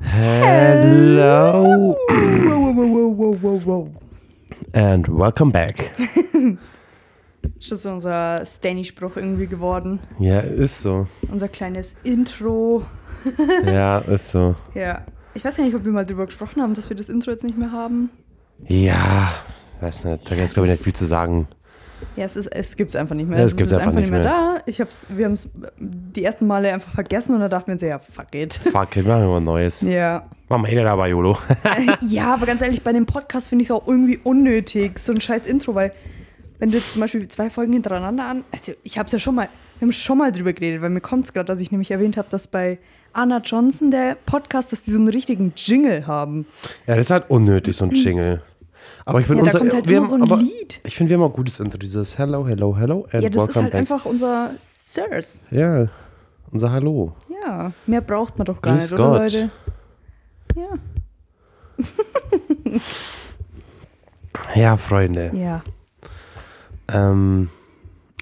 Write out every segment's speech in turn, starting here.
Hello Wow, wow, wow, wow, wow, wow. and welcome back. Ist das unser Stanny-Spruch irgendwie geworden? Ja, ist so. Unser kleines Intro. Ja, ist so. Ja. Ich weiß gar nicht, ob wir mal drüber gesprochen haben, dass wir das Intro jetzt nicht mehr haben. Ja, weiß nicht. Da ist, glaube ich, nicht viel zu sagen. Ja, es, ist, es gibt es einfach nicht mehr. Ja, es es gibt's ist einfach nicht mehr, da. Ich hab's, wir haben es die ersten Male einfach vergessen und da dachten wir uns, ja, fuck it. Fuck it, machen wir mal Neues. Ja. Machen wir jeder dabei, YOLO. ja, aber ganz ehrlich, bei dem Podcast finde ich es auch irgendwie unnötig, so ein scheiß Intro, weil wenn du jetzt zum Beispiel zwei Folgen hintereinander an, also ich habe es ja schon mal, wir haben schon mal drüber geredet, weil mir kommt es gerade, dass ich nämlich erwähnt habe, dass bei Anna Johnson der Podcast, dass die so einen richtigen Jingle haben. Ja, das ist halt unnötig, so ein Jingle. Aber ich finde Ja, unser. halt wir haben, so ein aber Lied. Ich finde, wir haben auch gutes Intro. Dieses Hello, Hello, Hello and Ja, das ist halt back. einfach unser Sirs. Ja, unser Hallo. Ja, mehr braucht man doch gar Grüß nicht, oder Gott. Leute? Ja. Ja, Freunde. Ja. Ähm,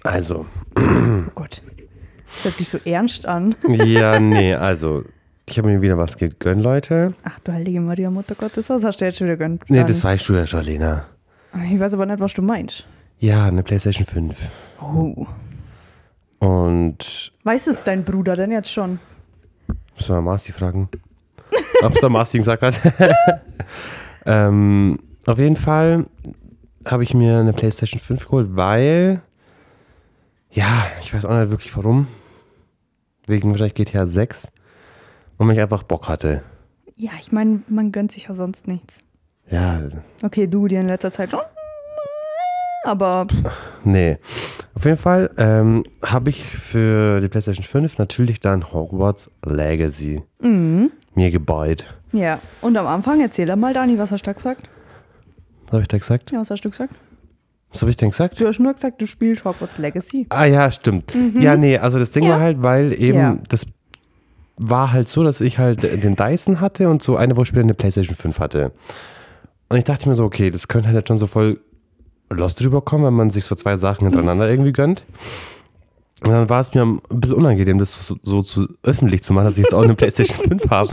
also, Oh Gott. Das hört sich so ernst an. ja, nee, also, ich habe mir wieder was gegönnt, Leute. Ach du heilige Maria, Mutter Gottes, was hast du jetzt schon wieder gönnt? Nee, das weißt du ja schon, Lena. Ich weiß aber nicht, was du meinst. Ja, eine PlayStation 5. Oh. Und Weiß es dein Bruder denn jetzt schon? Muss mal Marci fragen. Ob es der Marci gesagt hat. ähm, auf jeden Fall habe ich mir eine PlayStation 5 geholt, weil. Ja, ich weiß auch nicht wirklich warum. Wegen wahrscheinlich GTA 6. Und ich einfach Bock hatte. Ja, ich meine, man gönnt sich ja sonst nichts. Ja, Okay, du dir in letzter Zeit schon. Aber nee. Auf jeden Fall ähm, habe ich für die PlayStation 5 natürlich dann Hogwarts Legacy mir gebeut. ja. Und am Anfang, erzähl doch mal, Dani, was hast du da gesagt? Was habe ich da gesagt? Ja, was hast du gesagt? Was habe ich denn gesagt? Du hast nur gesagt, du spielst Hogwarts Legacy. Ah ja, stimmt. Ja, nee, also das Ding Ja. war halt, weil eben, Ja. das war halt so, dass ich halt den Dyson hatte und so eine Woche später eine Playstation 5 hatte. Und ich dachte mir so, okay, das könnte halt schon so voll lost rüberkommen, wenn man sich so zwei Sachen hintereinander irgendwie gönnt. Und dann war es mir ein bisschen unangenehm, das so, so zu, öffentlich zu machen, dass ich jetzt auch eine Playstation 5 habe.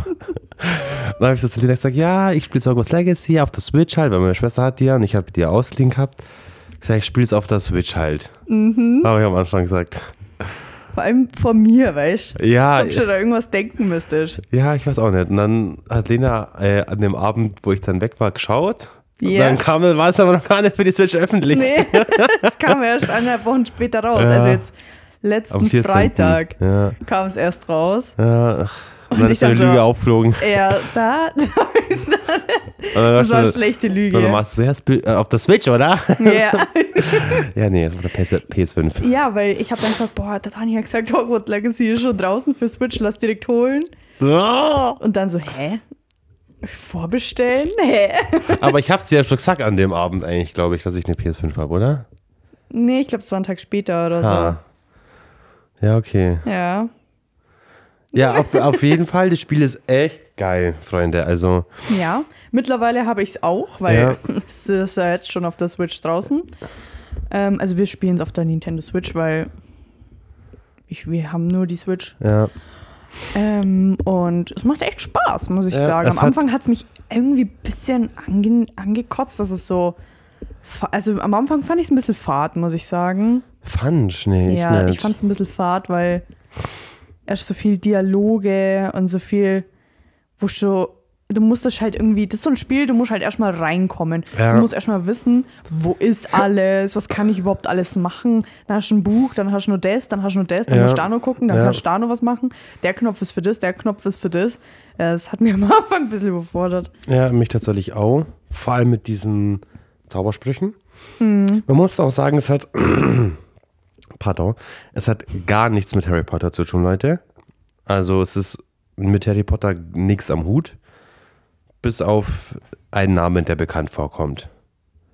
Dann habe ich so zu Lena gesagt, ja, ich spiele Hogwarts Legacy auf der Switch halt, weil meine Schwester hat die ja und ich habe die ausliehen gehabt. Ich sage, ich spiele es auf der Switch halt. Habe ich am Anfang gesagt. Vor allem von mir, weißt du? Ja, Als ob du da irgendwas denken müsstest. ja, ich weiß auch nicht. Und dann hat Lena äh, an dem Abend, wo ich dann weg war, geschaut. Und Ja. dann kam, war es aber noch gar nicht für die Switch öffentlich. Nee, das kam erst eineinhalb Wochen später raus. Ja. Also jetzt letzten 14.. Freitag Ja, kam es erst raus. ja. ach. Und Und dann ist eine dann so- Lüge aufgeflogen. Ja, da, Und dann das war eine warst du- schlechte dann Lüge. machst du erst äh, auf der Switch, oder? Ja. ja, nee, auf der PS, PS5. ja, weil ich habe dann gesagt, boah, der Tanja hat gesagt, Hogwarts Legacy ist schon draußen für Switch, lass direkt holen. Ah! Und dann so, hä? Vorbestellen? Hä? Aber ich hab's dir ja schon gesagt an dem Abend eigentlich, glaube ich, dass ich eine PS5 habe, oder? Nee, ich glaube, es war ein Tag später oder so. Ah. Ja, okay. Ja. Ja, auf, auf jeden Fall, das Spiel ist echt geil, Freunde. Also, Ja, mittlerweile habe ich es auch, weil Ja. es ist ja jetzt schon auf der Switch draußen. Ähm, also wir spielen es auf der Nintendo Switch, weil ich, wir haben nur die Switch. ja. Ähm, und es macht echt Spaß, muss ich Ja, sagen. Am hat- Anfang hat es mich irgendwie ein bisschen ange angekotzt, dass es so. Also am Anfang fand ich es ein bisschen fad, muss ich sagen. Fand nee, ja, ich ich nicht. fand es ein bisschen fad, weil erst so viel Dialoge und so viel, wo du, du musstest halt irgendwie, das ist so ein Spiel, du musst halt erstmal reinkommen. Ja. Du musst erstmal wissen, wo ist alles, was kann ich überhaupt alles machen. Dann hast du ein Buch, dann hast du nur das, dann hast du nur das, dann Ja. musst du da noch gucken, dann Ja. kannst du da noch was machen. Der Knopf ist für das, der Knopf ist für das. Es hat mir am Anfang ein bisschen überfordert. Ja, mich tatsächlich auch. Vor allem mit diesen Zaubersprüchen. Mhm. Man muss auch sagen, es hat. Pardon. Es hat gar nichts mit Harry Potter zu tun, Leute. Also, es ist mit Harry Potter nichts am Hut. Bis auf einen Namen, der bekannt vorkommt.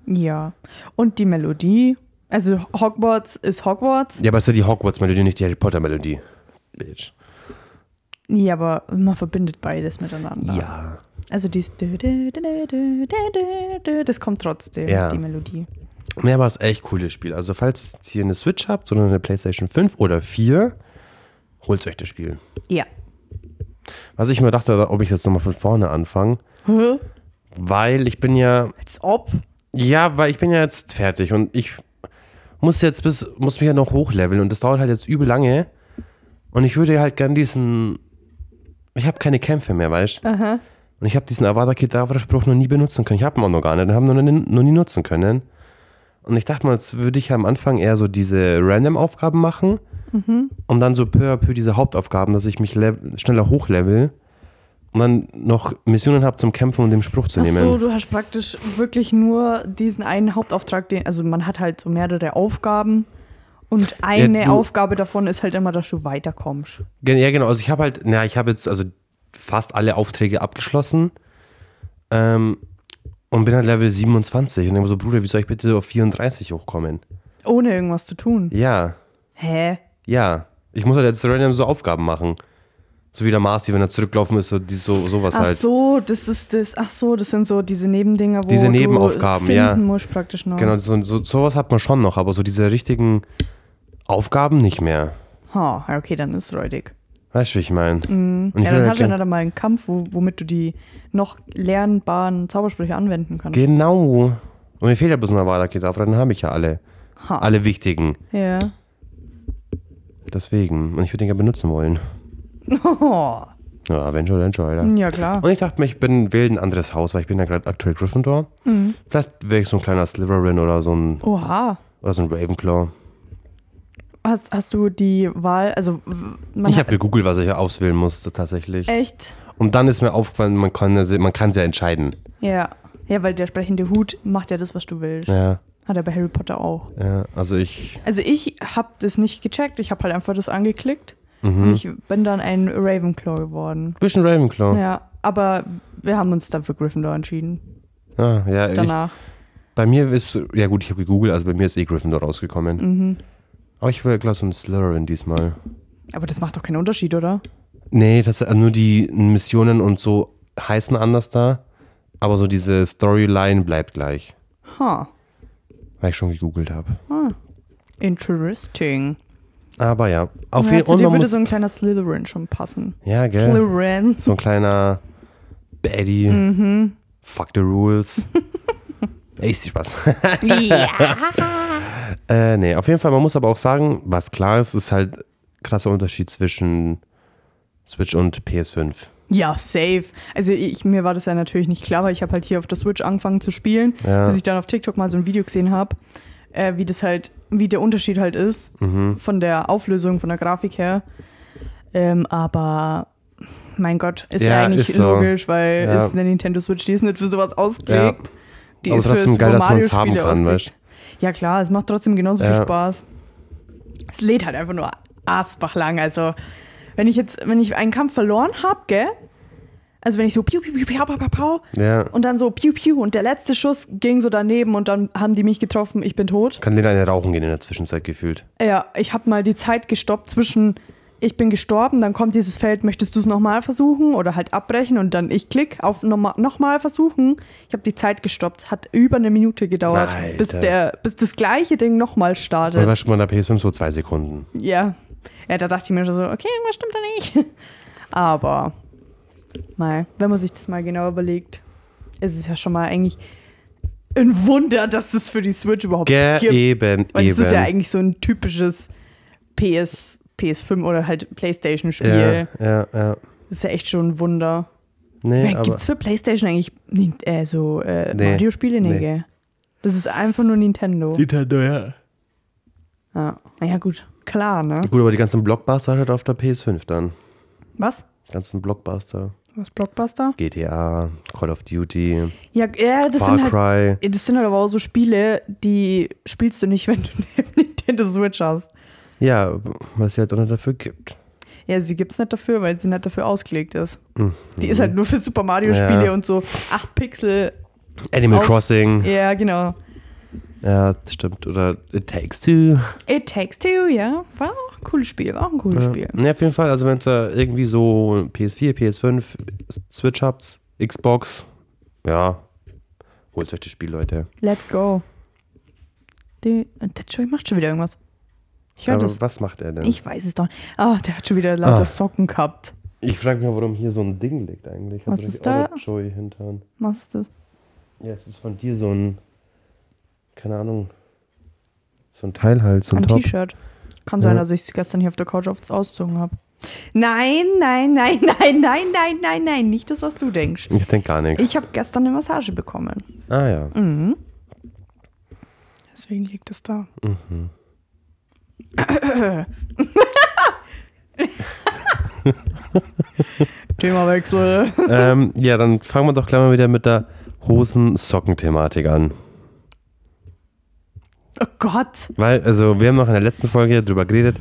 Ja. Und die Melodie, also Hogwarts ist Hogwarts. Ja, aber es ist ja die Hogwarts-Melodie, nicht die Harry Potter-Melodie. Bitch. Ja, aber man verbindet beides miteinander. Ja. Also dieses das kommt trotzdem, Ja. die Melodie. Ja, aber es echt cooles Spiel. Also, falls ihr eine Switch habt, sondern eine PlayStation 5 oder 4, holt euch das Spiel. Ja. Was ich mir dachte, ob ich jetzt nochmal von vorne anfange, Hä? weil ich bin ja, Als ob. ja, weil ich bin ja jetzt fertig und ich muss jetzt bis, muss mich ja noch hochleveln und das dauert halt jetzt übel lange und ich würde halt gern diesen, ich habe keine Kämpfe mehr, weißt du? Aha. Und ich habe diesen Avada Kedavra Spruch noch nie benutzen können. Ich habe ihn auch noch gar nicht. Den haben wir noch nie, noch nie nutzen können. Und ich dachte mal, jetzt würde ich am Anfang eher so diese Random-Aufgaben machen und dann so peu à peu diese Hauptaufgaben, dass ich mich schneller hochlevel und dann noch Missionen habe zum Kämpfen und den Spruch zu Ach nehmen. so, du hast praktisch wirklich nur diesen einen Hauptauftrag, den, also man hat halt so mehrere Aufgaben und eine du- Aufgabe davon ist halt immer, dass du weiterkommst. Ja, genau. Also ich habe halt, na, ich habe jetzt also fast alle Aufträge abgeschlossen ähm, und bin halt Level 27 und denke so, Bruder, wie soll ich bitte auf 34 hochkommen? Ohne irgendwas zu tun. Ja, Hä? ja. Ich muss halt jetzt random so Aufgaben machen. So wie der Marci, wenn er zurückgelaufen ist, so, die, so sowas Ach halt. so, das ist das, ach so, das sind so diese Nebendinger, wo Diese du Nebenaufgaben, finden ja. musst praktisch noch. Genau, so, so, sowas hat man schon noch, aber so diese richtigen Aufgaben nicht mehr. Ha, okay, dann ist räudig. Weißt du, wie ich meine? Ich ja, dann halt hast du ja dann mal einen Kampf, wo, womit du die noch lernbaren Zaubersprüche anwenden kannst. Genau. Und mir fehlt ja bloß ein Avada Kedavra, dann habe ich ja alle. Ha. Alle wichtigen. Ja. Deswegen. Und ich würde den gerne benutzen wollen. Oh, Ja, Avenger, Avenger, Alter. ja, klar. Und ich dachte mir, ich bin, wähle ein anderes Haus, weil ich bin ja gerade aktuell Gryffindor. Mhm. Vielleicht wäre ich so ein kleiner Slytherin oder so ein, Oha. oder so ein Ravenclaw. Hast, hast du die Wahl, also Ich habe gegoogelt, was ich auswählen musste tatsächlich. echt, Und dann ist mir aufgefallen, man kann ja- man kann es ja entscheiden. ja. Ja, weil der sprechende Hut macht ja das, was du willst. Ja, Hat er bei Harry Potter auch. ja. Also ich, Also ich habe das nicht gecheckt, ich habe halt einfach das angeklickt Mhm. und ich bin dann ein Ravenclaw geworden. bisschen Ravenclaw. Ja, Ja, aber wir haben uns dann für Gryffindor entschieden. ja, ich, Danach. bei mir ist, ja gut, ich habe gegoogelt, also bei mir ist eh Gryffindor rausgekommen. Mhm. Aber ich will, glaube so ein Slytherin diesmal. Aber das macht doch keinen Unterschied, oder? Nee, das also nur die Missionen und so heißen anders da. Aber so diese Storyline bleibt gleich. Ha. Weil ich schon gegoogelt habe. Interesting. Aber ja, auf jeden zu Fall. dir man würde so ein kleiner Slytherin schon passen. Ja, gell? Slytherin. So ein kleiner Baddie. Mhm. Fuck the rules. Ey, ist die Spaß. ja. äh, nee, auf jeden Fall, man muss aber auch sagen, was klar ist, ist halt krasser Unterschied zwischen Switch und PS5. Ja, safe. Also ich, mir war das ja natürlich nicht klar, weil ich habe halt hier auf der Switch angefangen zu spielen, Ja. bis ich dann auf TikTok mal so ein Video gesehen habe, äh, wie das halt, wie der Unterschied halt ist Mhm. von der Auflösung, von der Grafik her. Ähm, aber mein Gott, ist ja, Ja, eigentlich ist so. logisch, weil Ja. ist eine Nintendo Switch, die ist nicht für sowas ausgelegt. Die Aber ist für geil, dass man es haben kann, ausgelegt. weißt Ja klar, es macht trotzdem genauso Ja. viel Spaß. Es lädt halt einfach nur asbach lang. Also wenn ich jetzt, wenn ich einen Kampf verloren habe, gell? Also wenn ich so piu, piu, piu, piu, piu, piu, piu, Ja. und dann so piu, piu und der letzte Schuss ging so daneben und dann haben die mich getroffen, ich bin tot. Kann Lena eine rauchen gehen in der Zwischenzeit gefühlt. Ja, ich habe mal die Zeit gestoppt zwischen ich bin gestorben, dann kommt dieses Feld, möchtest du es nochmal versuchen oder halt abbrechen und dann ich klick auf nochmal noch mal versuchen. Ich habe die Zeit gestoppt, hat über eine Minute gedauert, Alter. bis, der, bis das gleiche Ding nochmal startet. was schon bei der PS5 so zwei Sekunden. Ja. Ja, da dachte ich mir schon so, okay, was stimmt da nicht? Aber, mal, wenn man sich das mal genau überlegt, ist es ja schon mal eigentlich ein Wunder, dass es für die Switch überhaupt Ge gibt. eben, Weil es ist ja eben. eigentlich so ein typisches PS, PS5 oder halt Playstation-Spiel. Ja, ja, ja. Das ist ja echt schon ein Wunder. Nee, Gibt aber es für Playstation eigentlich äh, so äh, Nee. Mario-Spiele? Nee, Nee. gell? Das ist einfach nur Nintendo. Nintendo, ja. Ja. Naja, gut. Klar, ne? Gut, aber die ganzen Blockbuster halt auf der PS5 dann. Was? Die ganzen Blockbuster. Was Blockbuster? GTA, Call of Duty, Ja, ja das, Far sind halt, Cry. das sind halt aber auch so Spiele, die spielst du nicht, wenn du eine Nintendo Switch hast. Ja, was es halt auch noch dafür gibt. Ja, sie gibt's nicht dafür, weil sie nicht dafür ausgelegt ist. Mhm. Die ist halt nur für Super Mario-Spiele Ja. und so 8 Pixel. Animal Auf- Crossing. Ja, genau. Ja, das stimmt. Oder It Takes Two. It Takes Two, ja. War auch ein cooles Spiel, war auch ein cooles Spiel. Ja, auf jeden Fall. Also, wenn es da irgendwie so PS4, PS5, Switch habt, Xbox, ja, holt euch das Spiel, Leute. Let's go. Die, der Joey macht schon wieder irgendwas. Ich Aber das. was macht er denn? Ich weiß es doch. Ah, der hat schon wieder lauter Ah. Socken gehabt. Ich frage mich, warum hier so ein Ding liegt eigentlich. Hat Was ist da? Joey hintan. Was ist das? Ja, es ist von dir so ein, keine Ahnung, so ein Teil halt, so ein, Ein. T-Shirt. Kann sein, Ja. dass ich es gestern hier auf der Couch auf, ausgezogen habe. Nein, nein, nein, nein, nein, nein, nein, nein. Nicht das, was du denkst. Ich denke gar nichts. Ich habe gestern eine Massage bekommen. ah ja. Mhm. Deswegen liegt es da. Themawechsel. ähm, ja, dann fangen wir doch gleich mal wieder mit der Hosen-Socken-Thematik an. Oh Gott. Weil, also, wir haben noch in der letzten Folge drüber geredet,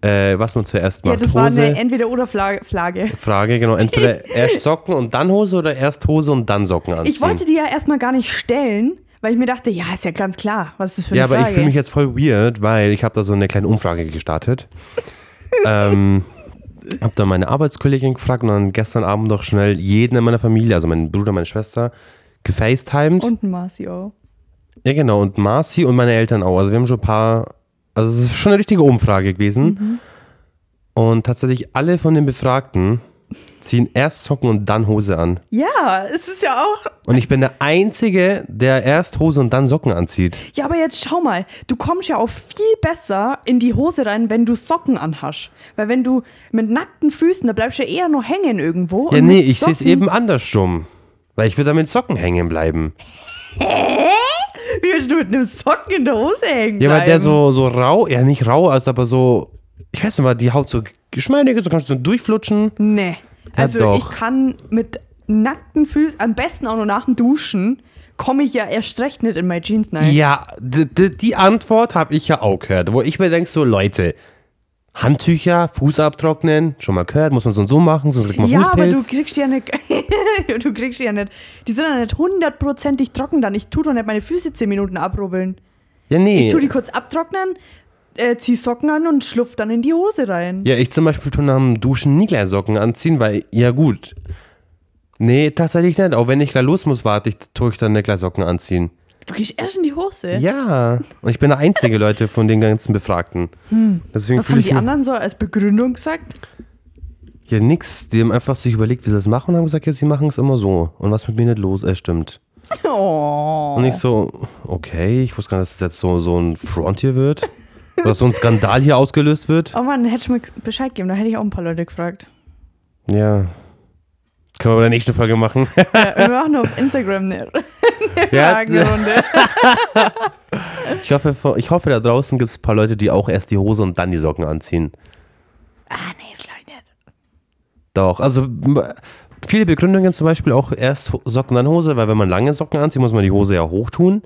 äh, was man zuerst Ja, macht. das war Hose, eine Entweder-Oder-Flagge. Frage, genau. Entweder erst Socken und dann Hose oder erst Hose und dann Socken anziehen. Ich wollte die ja erstmal gar nicht stellen, weil ich mir dachte, ja, ist ja ganz klar, was ist das für eine Ja, aber Frage. ich fühle mich jetzt voll weird, weil ich habe da so eine kleine Umfrage gestartet. ähm, habe da meine Arbeitskollegin gefragt und dann gestern Abend noch schnell jeden in meiner Familie, also meinen Bruder, meine Schwester, gefacetimed. Und ein Marcio. Ja, genau. Und Marci und meine Eltern auch. Also wir haben schon ein paar, also es ist schon eine richtige Umfrage gewesen. Und tatsächlich alle von den Befragten ziehen erst Socken und dann Hose an. Ja, es ist ja auch. Und ich bin der Einzige, der erst Hose und dann Socken anzieht. Ja, aber jetzt schau mal, du kommst ja auch viel besser in die Hose rein, wenn du Socken anhast. Weil wenn du mit nackten Füßen, da bleibst du ja eher noch hängen irgendwo. Ja, nee, ich sehe es eben andersrum. Weil ich würde da mit Socken hängen bleiben. Wie willst du mit einem Socken in der Hose hängen? Ja, weil der so, so rau, ja nicht rau ist, aber so, ich weiß nicht mal, die Haut so geschmeidig ist, so kannst du so durchflutschen. Nee. Also doch. ich kann mit nackten Füßen, am besten auch noch nach dem Duschen, komme ich ja erst recht nicht in meine Jeans rein. Ja, die Antwort habe ich ja auch gehört, wo ich mir denke, so Leute, Handtücher, Fuß abtrocknen, schon mal gehört, muss man so und so machen, sonst kriegt man Ja, aber du Fußpilz. kriegst die ja nicht. du kriegst die ja nicht. Die sind ja nicht hundertprozentig trocken dann. Ich tue doch nicht meine Füße 10 Minuten abrubbeln. ja, nee. Ich tue die kurz abtrocknen, äh, zieh Socken an und schlupf dann in die Hose rein. ja, ich zum Beispiel tue nach dem Duschen nie gleich Socken anziehen, weil, ja gut. Nee, tatsächlich nicht. Auch wenn ich gleich los muss, warte ich, tue ich dann nicht gleich Socken anziehen. Du gehst erst in die Hose. Ja, und ich bin der einzige Leute von den ganzen Befragten. Deswegen Hm. Was fühle haben die anderen so als Begründung gesagt? ja nix. Die haben einfach sich überlegt, wie sie das machen und haben gesagt, ja, sie machen es immer so. Und was mit mir nicht los ist, stimmt. Oh. Und ich so, okay, ich wusste gar nicht, dass es jetzt so, so ein Front hier wird. Oder so ein Skandal hier ausgelöst wird. Oh Mann, hätte ich mir Bescheid geben, da hätte ich auch ein paar Leute gefragt. Ja. Können wir bei der nächsten Folge machen. Ja, wir machen auf Instagram eine, eine Ja, Fragerunde. Ich hoffe, ich hoffe da draußen gibt es ein paar Leute, die auch erst die Hose und dann die Socken anziehen. Ah, nee, ist glaube ich nicht. Doch, also viele Begründungen zum Beispiel auch erst Socken, dann Hose, weil wenn man lange Socken anzieht, muss man die Hose ja hochtun.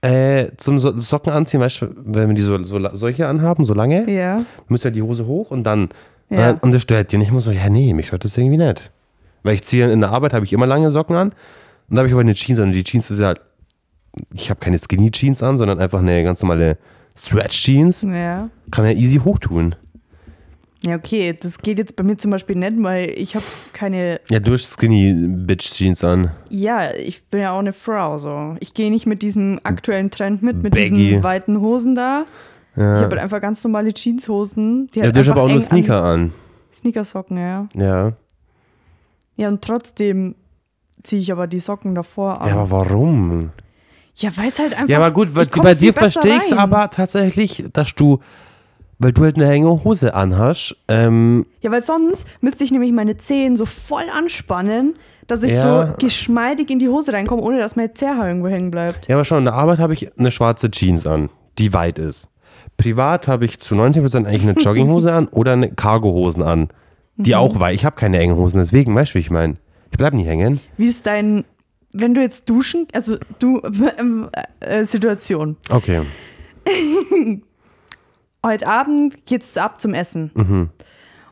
Äh, zum so Socken anziehen, weißt du, wenn wir die so, so solche anhaben, so lange, Ja. muss ja die Hose hoch und dann, Ja. äh, und das stört dir nicht. Ich muss so, ja nee, mich stört das irgendwie nicht. Weil ich ziehe in der Arbeit, habe ich immer lange Socken an und da habe ich aber eine Jeans an. Und die Jeans ist ja, ich habe keine Skinny Jeans an, sondern einfach eine ganz normale Stretch Jeans. Ja. Kann man ja easy hochtun. Ja, okay, das geht jetzt bei mir zum Beispiel nicht, weil ich habe keine. Ja, du hast Skinny Bitch Jeans an. Ja, ich bin ja auch eine Frau, so. Ich gehe nicht mit diesem aktuellen Trend mit, mit Baggy. diesen weiten Hosen da. Ich Ja. habe halt einfach ganz normale Jeanshosen. Die Ja, halt du hast aber auch nur eng an- Sneaker an. Sneakersocken, ja. Ja. Ja, und trotzdem ziehe ich aber die Socken davor an. Ja, aber warum? Ja, weil es halt einfach. Ja, aber gut, ich bei dir verstehe ich es aber tatsächlich, dass du, weil du halt eine enge Hose anhast, ähm, Ja, weil sonst müsste ich nämlich meine Zehen so voll anspannen, dass ich Ja. so geschmeidig in die Hose reinkomme, ohne dass mein Zerr irgendwo hängen bleibt. ja, aber schon, in der Arbeit habe ich eine schwarze Jeans an, die weit ist. Privat habe ich zu 90% eigentlich eine Jogginghose an oder eine Cargohosen an, die Mhm. auch weit. Ich habe keine engen Hosen, deswegen, weißt du, wie ich meine? Ich bleib nie hängen. Wie ist dein, wenn du jetzt duschen, also du, ähm, äh, Situation. Okay. Heute Abend geht's ab zum Essen. Mhm.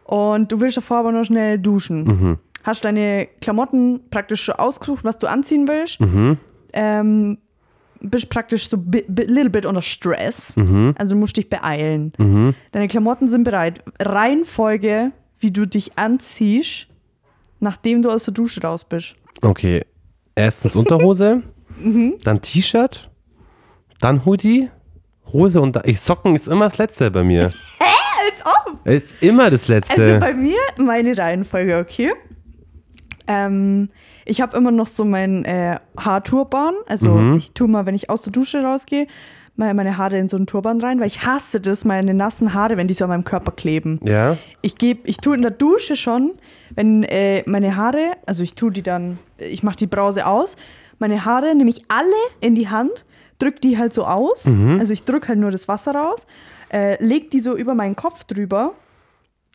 Und du willst davor aber noch schnell duschen. Hast deine Klamotten praktisch schon ausgesucht, was du anziehen willst. Mhm. Ähm, bist praktisch so bi little bit unter Stress. Mhm. Also du musst dich beeilen. Deine Klamotten sind bereit. Reihenfolge, wie du dich anziehst, nachdem du aus der Dusche raus bist. Okay. Erstens Unterhose, Mhm. dann T-Shirt, dann Hoodie, Hose und ich Socken ist immer das letzte bei mir. Als ob! Ist immer das Also Letzte. bei mir meine Reihenfolge, okay. Ähm, ich habe immer noch so mein äh, Haarturban. Also Mhm. ich tue mal, wenn ich aus der Dusche rausgehe, mal meine Haare in so einen Turban rein, weil ich hasse das, meine nassen Haare, wenn die so an meinem Körper kleben. ja? Ich gebe, ich tue in der Dusche schon, wenn äh, meine Haare, also ich tue die dann, ich mache die Brause aus, meine Haare nehme ich alle in die Hand, drücke die halt so aus, also ich drücke halt nur das Wasser raus, äh, leg die so über meinen Kopf drüber,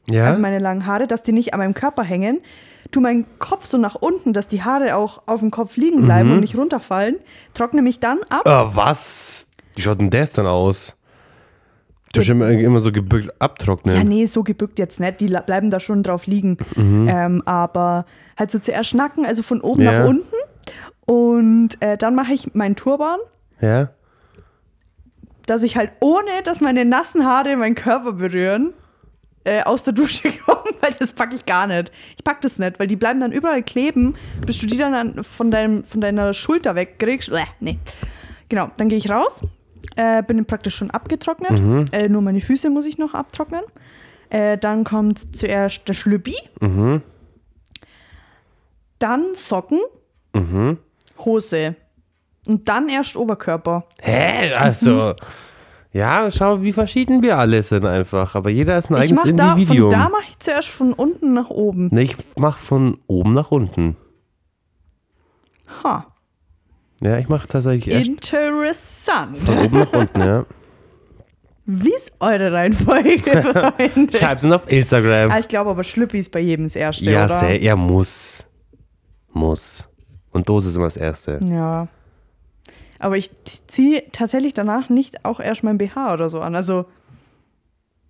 Ja? also meine langen Haare, dass die nicht an meinem Körper hängen, tu meinen Kopf so nach unten, dass die Haare auch auf dem Kopf liegen bleiben und nicht runterfallen, trockne mich dann ab. Ah, was? Wie schaut denn das dann aus? Du hast immer, immer so gebückt abtrocknen. Ja, nee, so gebückt jetzt nicht. Die bleiben da schon drauf liegen. Ähm, aber halt so zuerst schnacken, also von oben Ja. nach unten. Und äh, dann mache ich meinen Turban, Ja? dass ich halt ohne, dass meine nassen Haare meinen Körper berühren, äh, aus der Dusche komme, weil das packe ich gar nicht. Ich pack das nicht, weil die bleiben dann überall kleben, bis du die dann an, von, deinem, von deiner Schulter wegkriegst. Äh, nee. Genau, dann gehe ich raus, äh, bin praktisch schon abgetrocknet. Äh, nur meine Füße muss ich noch abtrocknen. Äh, dann kommt zuerst der Schlüppi. Dann Socken, Hose. Und dann erst Oberkörper. Hä? Also. Ja, schau, wie verschieden wir alle sind einfach. Aber jeder ist ein Ich eigenes mach da, von Individuum. da mache ich zuerst von unten nach oben. nee, ich mach von oben nach unten. Ha, Ja, ich mach tatsächlich erst interessant. von oben nach unten, ja. Wie ist eure Reihenfolge, Freunde? Schreib's uns auf Instagram. Ah, ich glaube aber Schlüppi ist bei jedem das Erste, ja, oder? sehr, er muss. Muss. Und Dose ist immer das Erste. Ja. Aber ich ziehe tatsächlich danach nicht auch erst mein BH oder so an. Also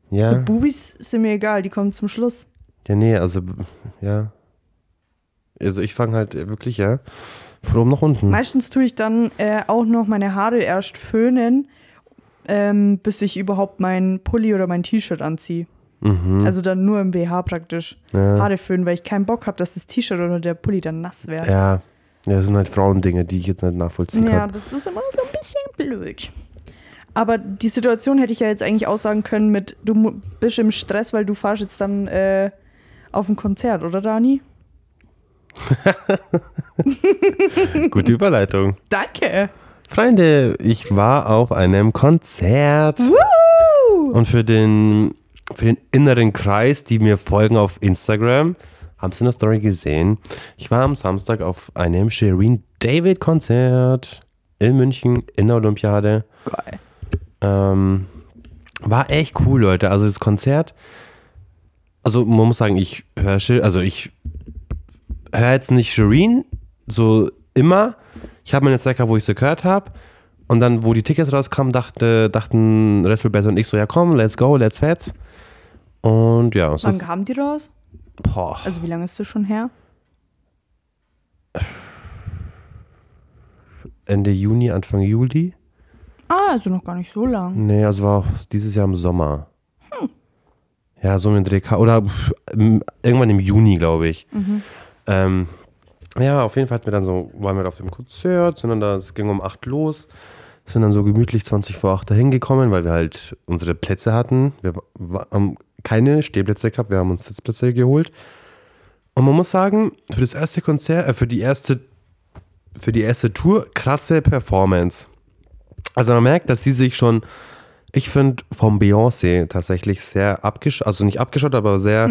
Ja. so Bubis sind mir egal, die kommen zum Schluss. Ja, nee, also, ja. Also ich fange halt wirklich, ja, von oben nach unten. Meistens tue ich dann äh, auch noch meine Haare erst föhnen, ähm, bis ich überhaupt mein Pulli oder mein T-Shirt anziehe. Also dann nur im BH praktisch Mhm. Ja. Haare föhnen, weil ich keinen Bock habe, dass das T-Shirt oder der Pulli dann nass wird. Ja. Ja, das sind halt Frauendinge, die ich jetzt nicht nachvollziehen Ja, kann. das ist immer so ein bisschen blöd. Aber die Situation hätte ich ja jetzt eigentlich aussagen können mit, du bist im Stress, weil du fahrst jetzt dann äh, auf ein Konzert, oder Dani? Gute Überleitung. Danke. Freunde, ich war auf einem Konzert. Woo! Und für den, für den inneren Kreis, die mir folgen auf Instagram, haben sie eine Story gesehen. Ich war am Samstag auf einem Shireen David Konzert in München in der Olympiade. Geil. Ähm, war echt cool, Leute. Also das Konzert, also man muss sagen, ich höre, also ich höre jetzt nicht Shireen so immer. Ich habe meine Zeit gehabt, wo ich sie gehört habe. Und dann, wo die Tickets rauskamen, dachte, dachten Wrestlebase und ich so, ja komm, let's go, let's fetz. Und ja, Wann kamen die raus? Boah, Also wie lange ist das schon her? Ende Juni, Anfang Juli. Ah, also noch gar nicht so lang. Nee, also war dieses Jahr im Sommer. Ja, so ein Dreh. Oder pff, irgendwann im Juni, glaube ich. Ähm, ja, auf jeden Fall hatten wir dann so, waren wir auf dem Konzert, sind dann da, es ging um 8 los, sind dann so gemütlich 20 vor 8 dahin gekommen, weil wir halt unsere Plätze hatten. Wir haben keine Stehplätze gehabt, wir haben uns Sitzplätze geholt. Und man muss sagen, für das erste Konzert, äh, für die erste, für die erste Tour, krasse Performance. Also man merkt, dass sie sich schon, ich finde, vom Beyoncé tatsächlich sehr abgeschottet, also nicht abgeschottet, aber sehr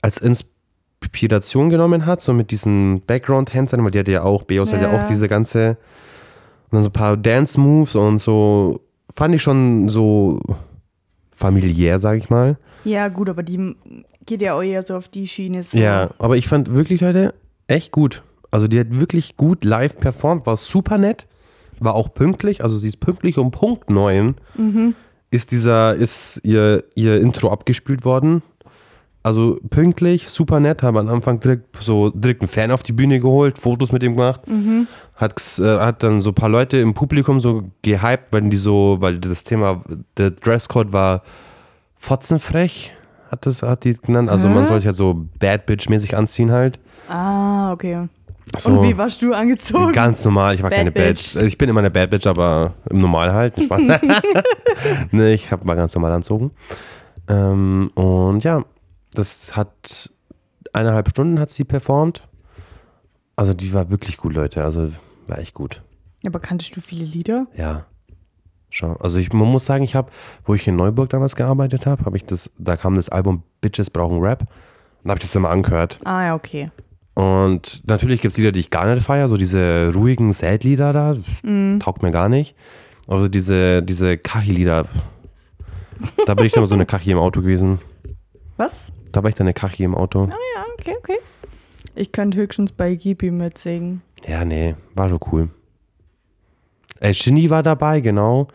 als Inspiration genommen hat, so mit diesen Background-Tänzern, weil die hat ja auch, Beyoncé hat ja Ja. auch diese ganze, und dann so ein paar Dance-Moves und so, fand ich schon so familiär, sag ich mal. Ja, gut, aber die geht ja auch eher so auf die Schiene. So. Ja, aber ich fand wirklich, Leute, echt gut. Also die hat wirklich gut live performt, war super nett, war auch pünktlich, also sie ist pünktlich um Punkt 9 ist dieser, ist ihr, ihr Intro abgespielt worden. Also pünktlich, super nett, haben am Anfang direkt so direkt einen Fan auf die Bühne geholt, Fotos mit ihm gemacht. Hat, gs- äh, hat dann so ein paar Leute im Publikum so gehypt, weil die so, weil das Thema, der Dresscode war fotzenfrech, hat das, hat die genannt. Also man soll sich halt so Bad Bitch-mäßig anziehen halt. Ah, okay. So. Und wie warst du angezogen? Ganz normal, ich war Bad keine Bad Bitch. Bitch. Also Ich bin immer eine Bad Bitch, aber im Normal halt. Spaß. nee, ich hab mal ganz normal anzogen. Ähm, und ja, das hat eineinhalb Stunden hat sie performt. Also die war wirklich gut, Leute. Also war echt gut. Aber kanntest du viele Lieder? Ja. Also ich man muss sagen, ich habe, wo ich in Neuburg damals gearbeitet habe, habe ich das, da kam das Album Bitches brauchen Rap. Und da habe ich das immer angehört. Ah, ja, okay. Und natürlich gibt es Lieder, die ich gar nicht feiere, so diese ruhigen Sad-Lieder da, taugt mir gar nicht. Also diese, diese Kachi-Lieder, da bin ich dann mal so eine Kachi im Auto gewesen. Was? Da war ich dann eine Kachi im Auto. Ah, ja, okay, okay. Ich könnte höchstens bei Gibi mitsingen. Ja, nee, war schon cool. Äh, Shinny war dabei, genau.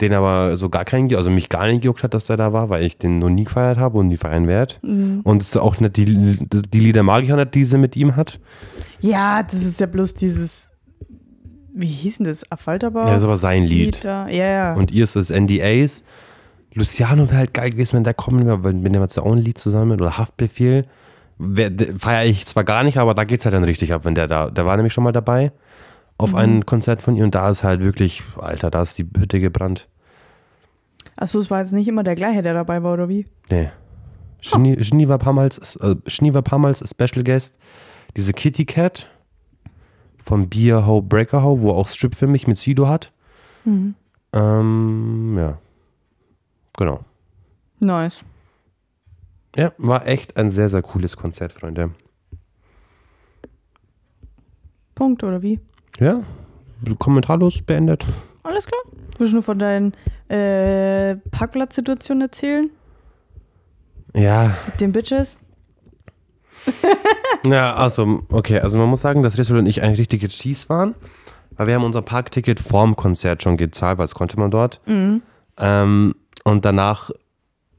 Den aber so gar keinen, also mich gar nicht gejuckt hat, dass der da war, weil ich den noch nie gefeiert habe und nie feiern werde. Und es ist auch nicht die, die Lieder mag ich auch nicht, die sie mit ihm hat. Ja, das ist ja bloß dieses. Wie hieß denn das? Affalterbau? Ja, das ist aber sein Lied. da. Ja, ja. Und ihr ist das NDAs. Luciano wäre halt geil gewesen, wenn der kommen wäre, wenn der mal auch ein Lied zusammen oder Haftbefehl. Feiere ich zwar gar nicht, aber da geht es halt dann richtig ab, wenn der da, der war nämlich schon mal dabei auf ein Konzert von ihr und da ist halt wirklich, Alter, da ist die Hütte gebrannt. Achso, es war jetzt nicht immer der gleiche, der dabei war, oder wie? Nee. Schnee, war paar Mal, äh, war Special Guest. Diese Kitty Cat von Beer Ho Breaker Ho, wo auch Strip für mich mit Sido hat. Ähm, ja. Genau. Nice. Ja, war echt ein sehr, sehr cooles Konzert, Freunde. Punkt, oder wie? Ja, kommentarlos beendet. Alles klar. Willst du nur von deinen äh, Parkplatzsituationen erzählen? Ja, Mit den Bitches? Ja, also, okay, also man muss sagen, dass Rissel und ich eigentlich richtige Cheese waren, weil wir haben unser Parkticket vorm Konzert schon gezahlt, weil das konnte man dort. Ähm, und danach,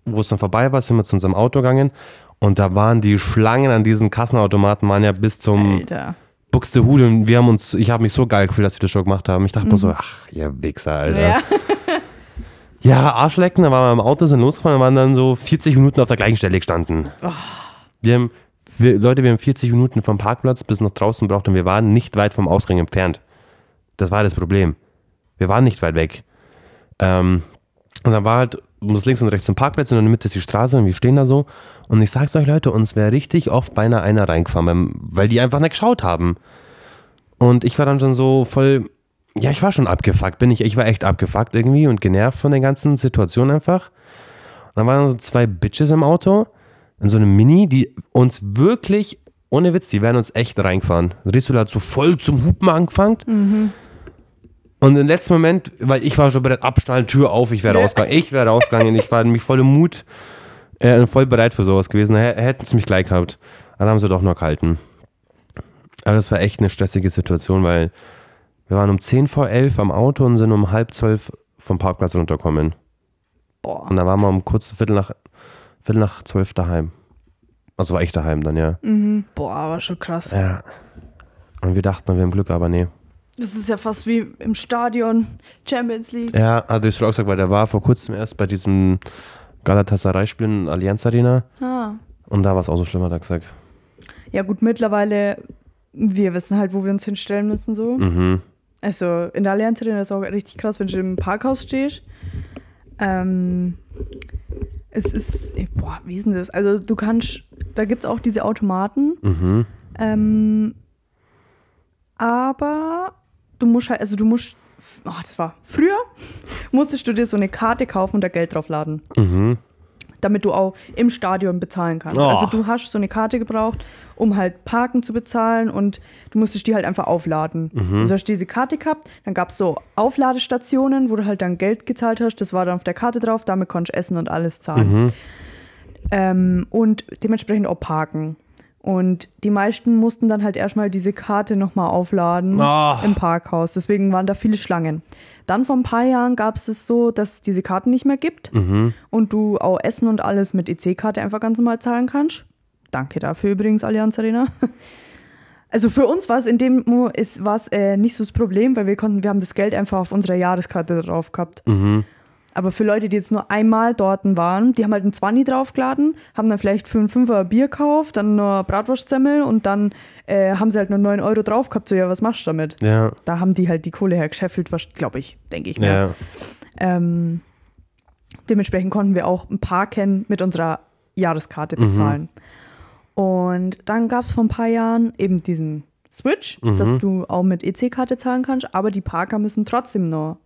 wo es dann vorbei war, sind wir zu unserem Auto gegangen und da waren die Schlangen an diesen Kassenautomaten, waren ja bis zum Alter. Buxtehude und wir haben uns, ich habe mich so geil gefühlt, dass wir das schon gemacht haben. Ich dachte mir so, ach, ihr Wichser, Alter. Ja. Ja, Arschlecken, da waren wir im Auto, sind losgefahren, waren dann so 40 Minuten auf der gleichen Stelle gestanden. Wir haben, wir, Leute, wir haben 40 Minuten vom Parkplatz bis nach draußen gebraucht und wir waren nicht weit vom Ausgang entfernt. Das war das Problem. Wir waren nicht weit weg. Ähm, und dann war halt, muss links und rechts ein Parkplatz und in der Mitte ist die Straße und wir stehen da so. Und ich sag's euch, Leute, uns wäre richtig oft beinahe einer reingefahren, weil, die einfach nicht geschaut haben. Und ich war dann schon so voll, ja, ich war schon abgefuckt, bin ich, ich war echt abgefuckt irgendwie und genervt von der ganzen Situation einfach. Und dann waren so zwei Bitches im Auto, in so einem Mini, die uns wirklich, ohne Witz, die wären uns echt reingefahren. Rizzo hat so voll zum Hupen angefangen. Und im letzten Moment, weil ich war schon bereit, abschnallen, Tür auf, ich wäre rausgegangen. Ich wäre rausgegangen, ich war nämlich voll im Mut, äh, voll bereit für sowas gewesen. Hätten sie mich gleich gehabt. Dann haben sie doch noch gehalten. Aber das war echt eine stressige Situation, weil wir waren um 10 vor 11 am Auto und sind um halb zwölf vom Parkplatz runtergekommen. Boah. Und dann waren wir um kurz Viertel nach, Viertel nach zwölf daheim. Also war ich daheim dann, ja. Boah, war schon krass. Ja. Und wir dachten, wir haben Glück, aber nee. Das ist ja fast wie im Stadion Champions League. Ja, hatte ich schon auch gesagt, weil der war vor kurzem erst bei diesem Galatasaray-Spiel in Allianz Arena. Ah. Und da war es auch so schlimm, hat er gesagt. Ja gut, mittlerweile, wir wissen halt, wo wir uns hinstellen müssen so. Mhm. Also in der Allianz Arena ist auch richtig krass, wenn du im Parkhaus stehst. Ähm, es ist, boah, wie ist denn das? Also du kannst, da gibt es auch diese Automaten. Mhm. Ähm, aber du musst halt, also du musst, oh, das war früher, musstest du dir so eine Karte kaufen und da Geld draufladen. Mhm. Damit du auch im Stadion bezahlen kannst. Oh. Also du hast so eine Karte gebraucht, um halt Parken zu bezahlen und du musstest die halt einfach aufladen. Also du hast diese Karte gehabt, dann gab es so Aufladestationen, wo du halt dann Geld gezahlt hast, das war dann auf der Karte drauf, damit konntest du essen und alles zahlen. Ähm, und dementsprechend auch parken. Und die meisten mussten dann halt erstmal diese Karte nochmal aufladen Ah. im Parkhaus. Deswegen waren da viele Schlangen. Dann vor ein paar Jahren gab es es so, dass es diese Karten nicht mehr gibt und du auch Essen und alles mit EC-Karte einfach ganz normal zahlen kannst. Danke dafür übrigens, Allianz Arena. Also für uns war es in dem Mo ist war's, äh, nicht so das Problem, weil wir konnten, wir haben das Geld einfach auf unserer Jahreskarte drauf gehabt. Aber für Leute, die jetzt nur einmal dort waren, die haben halt einen 20 draufgeladen, haben dann vielleicht für einen Fünfer Bier gekauft, dann nur Bratwurstsemmel und dann äh, haben sie halt nur 9 Euro drauf gehabt. So, ja, was machst du damit? Ja, Da haben die halt die Kohle hergescheffelt, glaube ich, denke ich mir. ja. Ähm, Dementsprechend konnten wir auch ein Parken mit unserer Jahreskarte bezahlen. Und dann gab es vor ein paar Jahren eben diesen Switch, dass du auch mit EC-Karte zahlen kannst, aber die Parker müssen trotzdem noch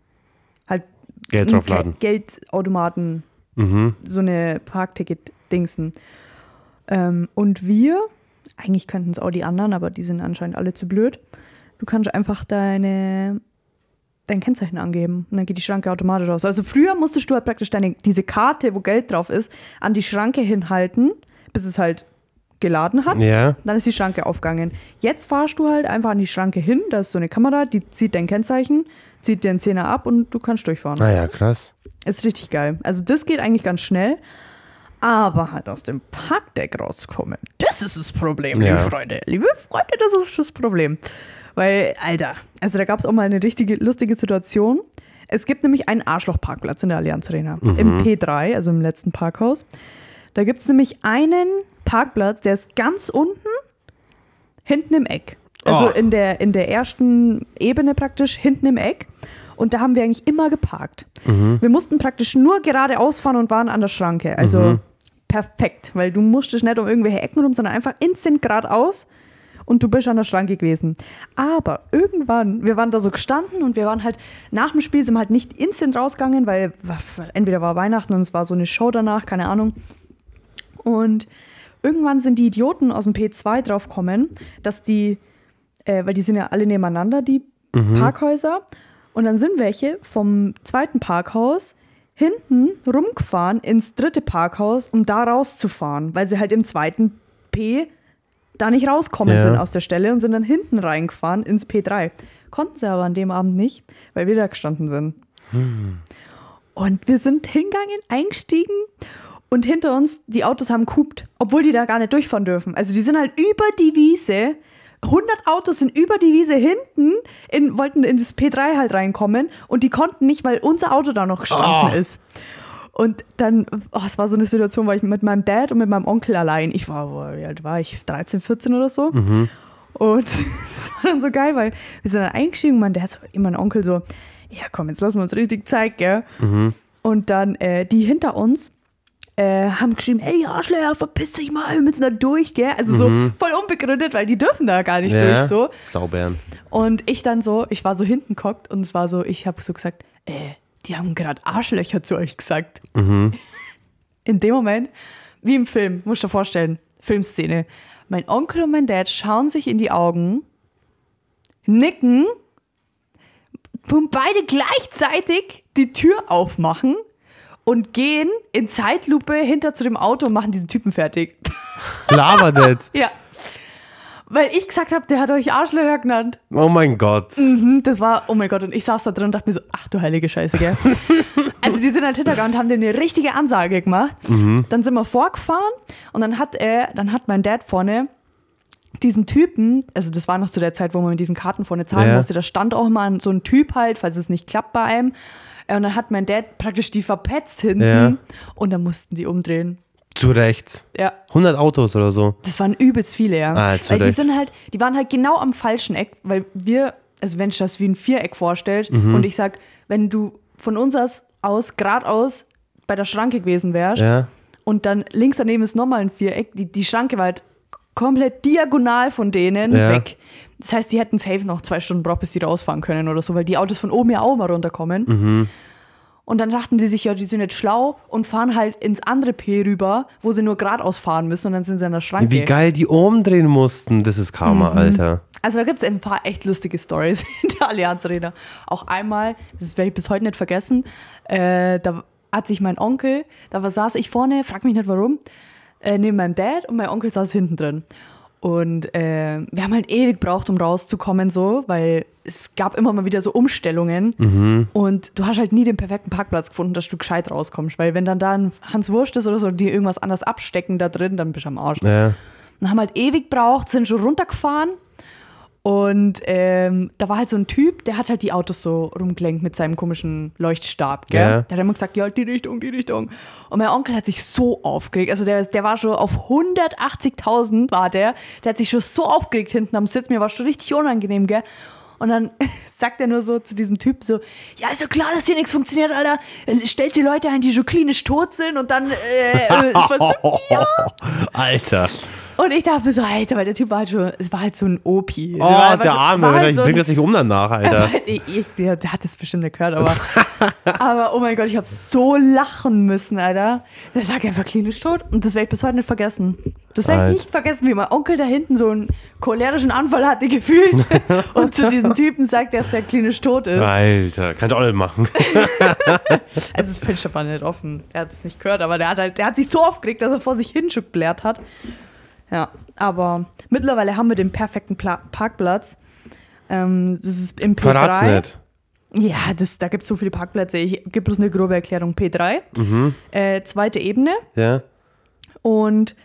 halt Geld draufladen. Ge Geldautomaten, so eine Parkticket-Dingsen. Ähm, und wir, eigentlich könnten es auch die anderen, aber die sind anscheinend alle zu blöd. Du kannst einfach deine dein Kennzeichen angeben und dann geht die Schranke automatisch aus. Also früher musstest du halt praktisch deine, diese Karte, wo Geld drauf ist, an die Schranke hinhalten, bis es halt geladen hat. Ja. Dann ist die Schranke aufgegangen. Jetzt fahrst du halt einfach an die Schranke hin, da ist so eine Kamera, die zieht dein Kennzeichen, zieht dir einen Zehner ab und du kannst durchfahren. Ah ja, krass. Ist richtig geil. Also das geht eigentlich ganz schnell. Aber halt aus dem Parkdeck rauskommen, das ist das Problem, Ja. liebe Freunde. Liebe Freunde, das ist das Problem. Weil, Alter, also da gab es auch mal eine richtige lustige Situation. Es gibt nämlich einen Arschlochparkplatz in der Allianz Arena. Im P3, also im letzten Parkhaus. Da gibt es nämlich einen Parkplatz, der ist ganz unten, hinten im Eck. Also Oh. in, der, in der ersten Ebene praktisch, hinten im Eck. Und da haben wir eigentlich immer geparkt. Wir mussten praktisch nur geradeaus fahren und waren an der Schranke. Also perfekt, weil du musstest nicht um irgendwelche Ecken rum, sondern einfach instant geradeaus und du bist an der Schranke gewesen. Aber irgendwann, wir waren da so gestanden und wir waren halt nach dem Spiel sind wir halt nicht instant rausgegangen, weil entweder war Weihnachten und es war so eine Show danach, keine Ahnung. Und irgendwann sind die Idioten aus dem P2 draufgekommen, dass die, äh, weil die sind ja alle nebeneinander, die Parkhäuser. Und dann sind welche vom zweiten Parkhaus hinten rumgefahren ins dritte Parkhaus, um da rauszufahren, weil sie halt im zweiten P da nicht rauskommen Ja. sind aus der Stelle und sind dann hinten reingefahren ins P3. Konnten sie aber an dem Abend nicht, weil wir da gestanden sind. Und wir sind hingegangen, eingestiegen und hinter uns, die Autos haben kupt, obwohl die da gar nicht durchfahren dürfen. Also die sind halt über die Wiese. 100 Autos sind über die Wiese hinten, in, wollten in das P3 halt reinkommen und die konnten nicht, weil unser Auto da noch gestanden Oh. ist. Und dann, oh, es war so eine Situation, war ich mit meinem Dad und mit meinem Onkel allein. Ich war, wie alt war ich? 13, 14 oder so. Und das war dann so geil, weil wir sind dann eingestiegen und mein Dad, so, mein Onkel so, ja komm, jetzt lassen wir uns richtig Zeit, gell? Und dann äh, die hinter uns äh, haben geschrieben, ey Arschlöcher, verpiss dich mal, wir müssen da durch, gell? Also so voll unbegründet, weil die dürfen da gar nicht durch so. Saubären. Und ich dann so, ich war so hinten gehockt und es war so, ich habe so gesagt, äh, die haben gerade Arschlöcher zu euch gesagt. In dem Moment, wie im Film, musst du dir vorstellen, Filmszene. Mein Onkel und mein Dad schauen sich in die Augen, nicken und beide gleichzeitig die Tür aufmachen und gehen in Zeitlupe hinter zu dem Auto und machen diesen Typen fertig. Laber nicht. ja. Weil ich gesagt habe, der hat euch Arschlöcher genannt. Oh mein Gott. Mhm, Das war, oh mein Gott, und ich saß da drin und dachte mir so, ach du heilige Scheiße, gell? also die sind halt hintergegangen und haben dir eine richtige Ansage gemacht. Dann sind wir vorgefahren und dann hat er, dann hat mein Dad vorne diesen Typen, also das war noch zu der Zeit, wo man mit diesen Karten vorne zahlen Ja. musste, da stand auch mal so ein Typ halt, falls es nicht klappt bei einem. Und dann hat mein Dad praktisch die verpetzt hinten Ja. und dann mussten die umdrehen. Zu Recht. Ja. 100 Autos oder so. Das waren übelst viele, ja. Ah, zu weil die Recht. sind halt, die waren halt genau am falschen Eck, weil wir, also wenn ich das wie ein Viereck vorstellt Mhm. und ich sag, wenn du von uns aus, aus geradeaus bei der Schranke gewesen wärst Ja. und dann links daneben ist nochmal ein Viereck, die, die Schranke war halt komplett diagonal von denen Ja. weg. Das heißt, die hätten safe noch zwei Stunden braucht, bis sie rausfahren können oder so, weil die Autos von oben ja auch mal runterkommen. Mhm. Und dann dachten die sich, ja, die sind jetzt schlau und fahren halt ins andere P rüber, wo sie nur geradeaus fahren müssen und dann sind sie an der Schranke. Wie geil die umdrehen mussten. Das ist Karma, Mhm. Alter. Also da gibt es ein paar echt lustige Stories in der Allianz Arena. Auch einmal, das werde ich bis heute nicht vergessen, äh, da hat sich mein Onkel, da war, saß ich vorne, frag mich nicht warum, äh, neben meinem Dad und mein Onkel saß hinten drin. Und äh, wir haben halt ewig braucht, um rauszukommen, so, weil es gab immer mal wieder so Umstellungen und du hast halt nie den perfekten Parkplatz gefunden, dass du gescheit rauskommst, weil wenn dann da ein Hans Wurst ist oder so, die irgendwas anders abstecken da drin, dann bist du am Arsch. Ja. Und haben halt ewig braucht, sind schon runtergefahren. Und ähm, da war halt so ein Typ, der hat halt die Autos so rumgelenkt mit seinem komischen Leuchtstab, gell? Ja. Der hat immer gesagt, ja, die Richtung, die Richtung. Und mein Onkel hat sich so aufgeregt. Also der, der war schon auf 180.000 war der. Der hat sich schon so aufgeregt hinten am Sitz. Mir war schon richtig unangenehm, gell? Und dann sagt er nur so zu diesem Typ so, ja, ist ja klar, dass hier nichts funktioniert, Alter. Stellt die Leute ein, die schon klinisch tot sind und dann äh, äh, ja. Alter. Und ich dachte mir so, Alter, weil der Typ war halt schon, es war halt so ein Opi. Oh, war, der schon- Arme, halt ich so bring das nicht um danach, Alter. ich, ich, der, der hat das bestimmt nicht gehört, aber, aber oh mein Gott, ich habe so lachen müssen, Alter. Der lag einfach klinisch tot und das werde ich bis heute nicht vergessen. Das werde ich nicht vergessen, wie mein Onkel da hinten so einen cholerischen Anfall hatte gefühlt und zu diesem Typen sagt, dass der klinisch tot ist. Alter, kann ich auch nicht machen. Also das Fenster war nicht offen. Er hat es nicht gehört, aber der hat halt, der hat sich so aufgeregt, dass er vor sich hin geblärt hat. Ja, aber mittlerweile haben wir den perfekten Pla Parkplatz. Ähm, das ist im P3. Verrat's nicht. Ja, das, da gibt es so viele Parkplätze. Ich gebe bloß eine grobe Erklärung. P3, Mhm. äh, zweite Ebene Ja. und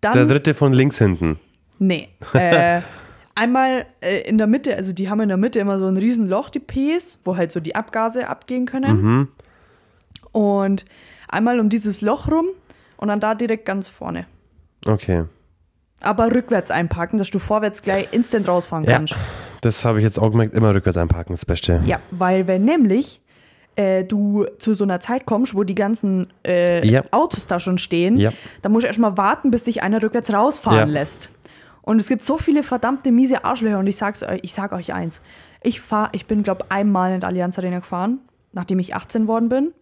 dann. Der dritte von links hinten. Nee. Äh, einmal äh, in der Mitte, also die haben in der Mitte immer so ein riesen Loch, die Ps, wo halt so die Abgase abgehen können. Mhm. Und einmal um dieses Loch rum und dann da direkt ganz vorne. Okay. Aber rückwärts einparken, dass du vorwärts gleich instant rausfahren Ja. kannst. Das habe ich jetzt auch gemerkt, immer rückwärts einparken, das Beste. Ja, weil wenn nämlich äh, du zu so einer Zeit kommst, wo die ganzen äh, Ja. Autos da schon stehen, Ja. dann musst du erstmal warten, bis dich einer rückwärts rausfahren Ja. lässt. Und es gibt so viele verdammte miese Arschlöcher und ich sag's euch, ich sag euch eins. Ich fahr, ich bin, glaube einmal in der Allianz Arena gefahren, nachdem ich 18 worden bin.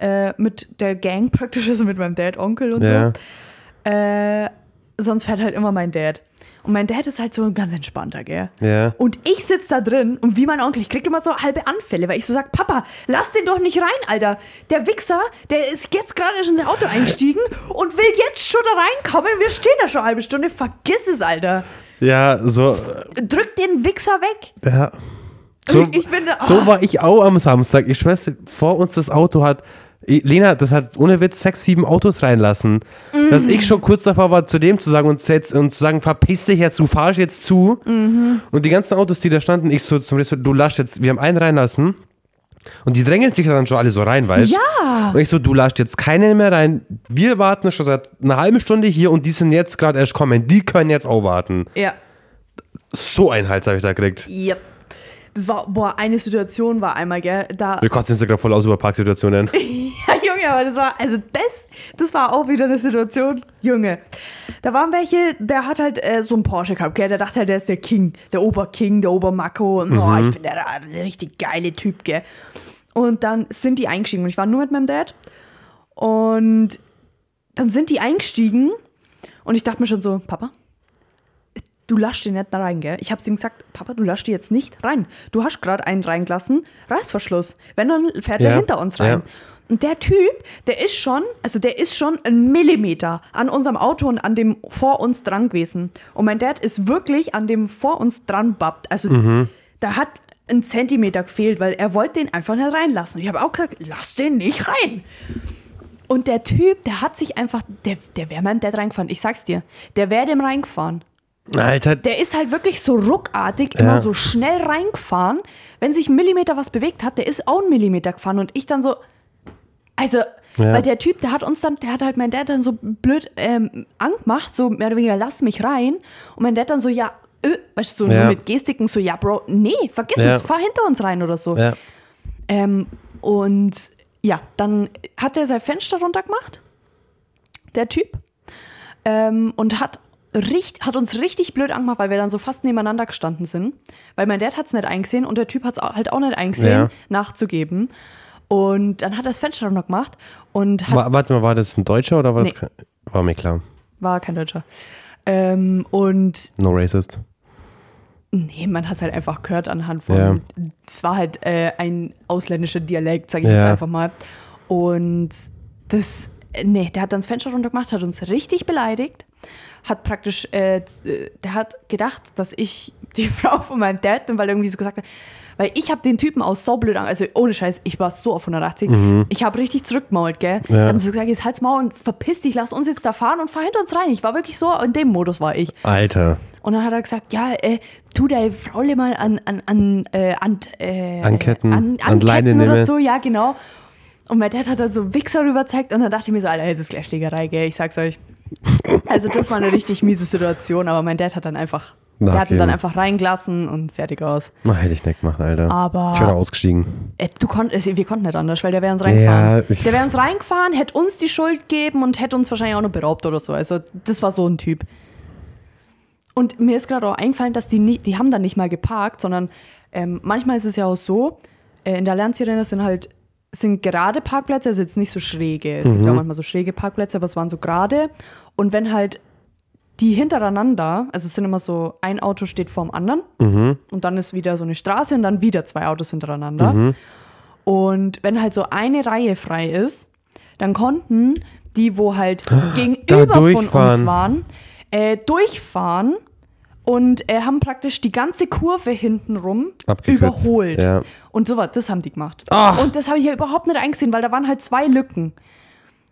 Äh, mit der Gang praktisch, also mit meinem Dad, Onkel und so. Äh, sonst fährt halt immer mein Dad. Und mein Dad ist halt so ein ganz entspannter, gell? Ja. Und ich sitze da drin und wie mein Onkel, ich krieg immer so halbe Anfälle, weil ich so sag, Papa, lass den doch nicht rein, Alter. Der Wichser, der ist jetzt gerade in sein Auto eingestiegen und will jetzt schon da reinkommen. Wir stehen da schon eine halbe Stunde. Vergiss es, Alter. Ja, so. Drück den Wichser weg. Ja. So, Ich bin da- so ah. war ich auch am Samstag. Ich schwör's dir, vor uns das Auto hat. Lena, das hat ohne Witz sechs, sieben Autos reinlassen. Dass ich schon kurz davor war, zu dem zu sagen und, zu jetzt, und zu sagen, verpiss dich jetzt, du fahrst jetzt zu. Und die ganzen Autos, die da standen, ich so zum Restaurant, du lasch jetzt, wir haben einen reinlassen. Und die drängeln sich dann schon alle so rein, weißt Ja. Und ich so, du lasst jetzt keinen mehr rein. Wir warten schon seit einer halben Stunde hier und die sind jetzt gerade erst kommen. Die können jetzt auch warten. Ja. So einen Hals habe ich da gekriegt. Yep. Das war, boah, eine Situation war einmal, gell, da, Wir kotzen uns gerade voll aus über Parksituationen. Junge, aber das war, also das, das war auch wieder eine Situation, Junge. Da waren welche, der hat halt äh, so einen Porsche gehabt, gell? Der dachte halt, der ist der King, der Oberking, der Obermacko und oh, ich bin der, der richtig geile Typ, gell? Und dann sind die eingestiegen und ich war nur mit meinem Dad. Und dann sind die eingestiegen und ich dachte mir schon so, Papa, du lasch den nicht da rein, gell? Ich hab's ihm gesagt, Papa, du lasch die jetzt nicht rein. Du hast gerade einen reingelassen, Reißverschluss. Wenn, dann fährt der Ja, hinter uns rein. ja. Und der Typ, der ist schon, also der ist schon ein Millimeter an unserem Auto und an dem vor uns dran gewesen. Und mein Dad ist wirklich an dem vor uns dran babbt. Also Mhm. da hat ein Zentimeter gefehlt, weil er wollte den einfach nicht reinlassen. Und ich habe auch gesagt, lass den nicht rein. Und der Typ, der hat sich einfach, der, der wäre meinem Dad reingefahren. Ich sag's dir, der wäre dem reingefahren. Alter, Der ist halt wirklich so ruckartig, Ja. immer so schnell reingefahren. Wenn sich ein Millimeter was bewegt hat, der ist auch ein Millimeter gefahren. Und ich dann so, also, Ja. weil der Typ, der hat uns dann, der hat halt mein Dad dann so blöd ähm, angemacht, so mehr oder weniger, lass mich rein. Und mein Dad dann so, ja, äh, weißt du, so Ja. nur mit Gestiken, so, ja, Bro, nee, vergiss Ja. es, fahr hinter uns rein oder so. ja. Ähm, und ja, dann hat er sein Fenster runtergemacht, der Typ, ähm, und hat, richt, hat uns richtig blöd angemacht, weil wir dann so fast nebeneinander gestanden sind. Weil mein Dad hat es nicht eingesehen und der Typ hat es halt auch nicht eingesehen, nachzugeben. Und dann hat er das Fenster runtergemacht und hat, Wa- Warte mal, war das ein Deutscher oder war das Nee. kein- War mir klar. war kein Deutscher. Ähm, und No racist. Nee, man hat es halt einfach gehört anhand von. Ja. Es war halt äh, ein ausländischer Dialekt, sage ich Ja. jetzt einfach mal. Und das, nee, der hat dann das Fenster runtergemacht, hat uns richtig beleidigt. Hat praktisch, äh, äh, der hat gedacht, dass ich die Frau von meinem Dad bin, weil er irgendwie so gesagt hat, weil ich habe den Typen aus so blöd an, also ohne Scheiß, ich war so auf 180. Ich habe richtig zurückgemault, gell? Mhm. Ja. Habe so gesagt, jetzt halt's Maul und verpiss dich, lass uns jetzt da fahren und fahr hinter uns rein. Ich war wirklich so, in dem Modus war ich. Alter. Und dann hat er gesagt, ja, äh, tu deine Frau mal an, an, an, äh, an, äh, Anketten, an, an Leine Anketten oder nehmen. so, ja, genau. Und mein Dad hat dann so Wichser rüber gezeigt und dann dachte ich mir so, Alter, jetzt ist gleich Schlägerei, gell, ich sag's euch. Also das war eine richtig miese Situation, aber mein Dad hat dann einfach Der hat ihn Okay. dann einfach reingelassen und fertig aus. Na, hätte ich nicht gemacht, Alter. Aber- Ich wäre ausgestiegen. Äh, Du konntest, wir konnten nicht anders, weil der wäre uns reingefahren. Ja, der wäre uns reingefahren, hätte uns die Schuld gegeben und hätte uns wahrscheinlich auch noch beraubt oder so. Also das war so ein Typ. Und mir ist gerade auch eingefallen, dass die nicht, die haben dann nicht mal geparkt, sondern ähm, manchmal ist es ja auch so, äh, in der Lernzielrenne sind halt sind gerade Parkplätze, also jetzt nicht so schräge. Es gibt ja auch manchmal so schräge Parkplätze, aber es waren so gerade. Und wenn halt die hintereinander, also es sind immer so, ein Auto steht vorm anderen und dann ist wieder so eine Straße und dann wieder zwei Autos hintereinander. Und wenn halt so eine Reihe frei ist, dann konnten die, wo halt gegenüber von uns waren, äh, durchfahren und äh, haben praktisch die ganze Kurve hintenrum Abgekürzt, überholt. ja. Und sowas, das haben die gemacht. Ach. Und das habe ich ja überhaupt nicht eingesehen, weil da waren halt zwei Lücken.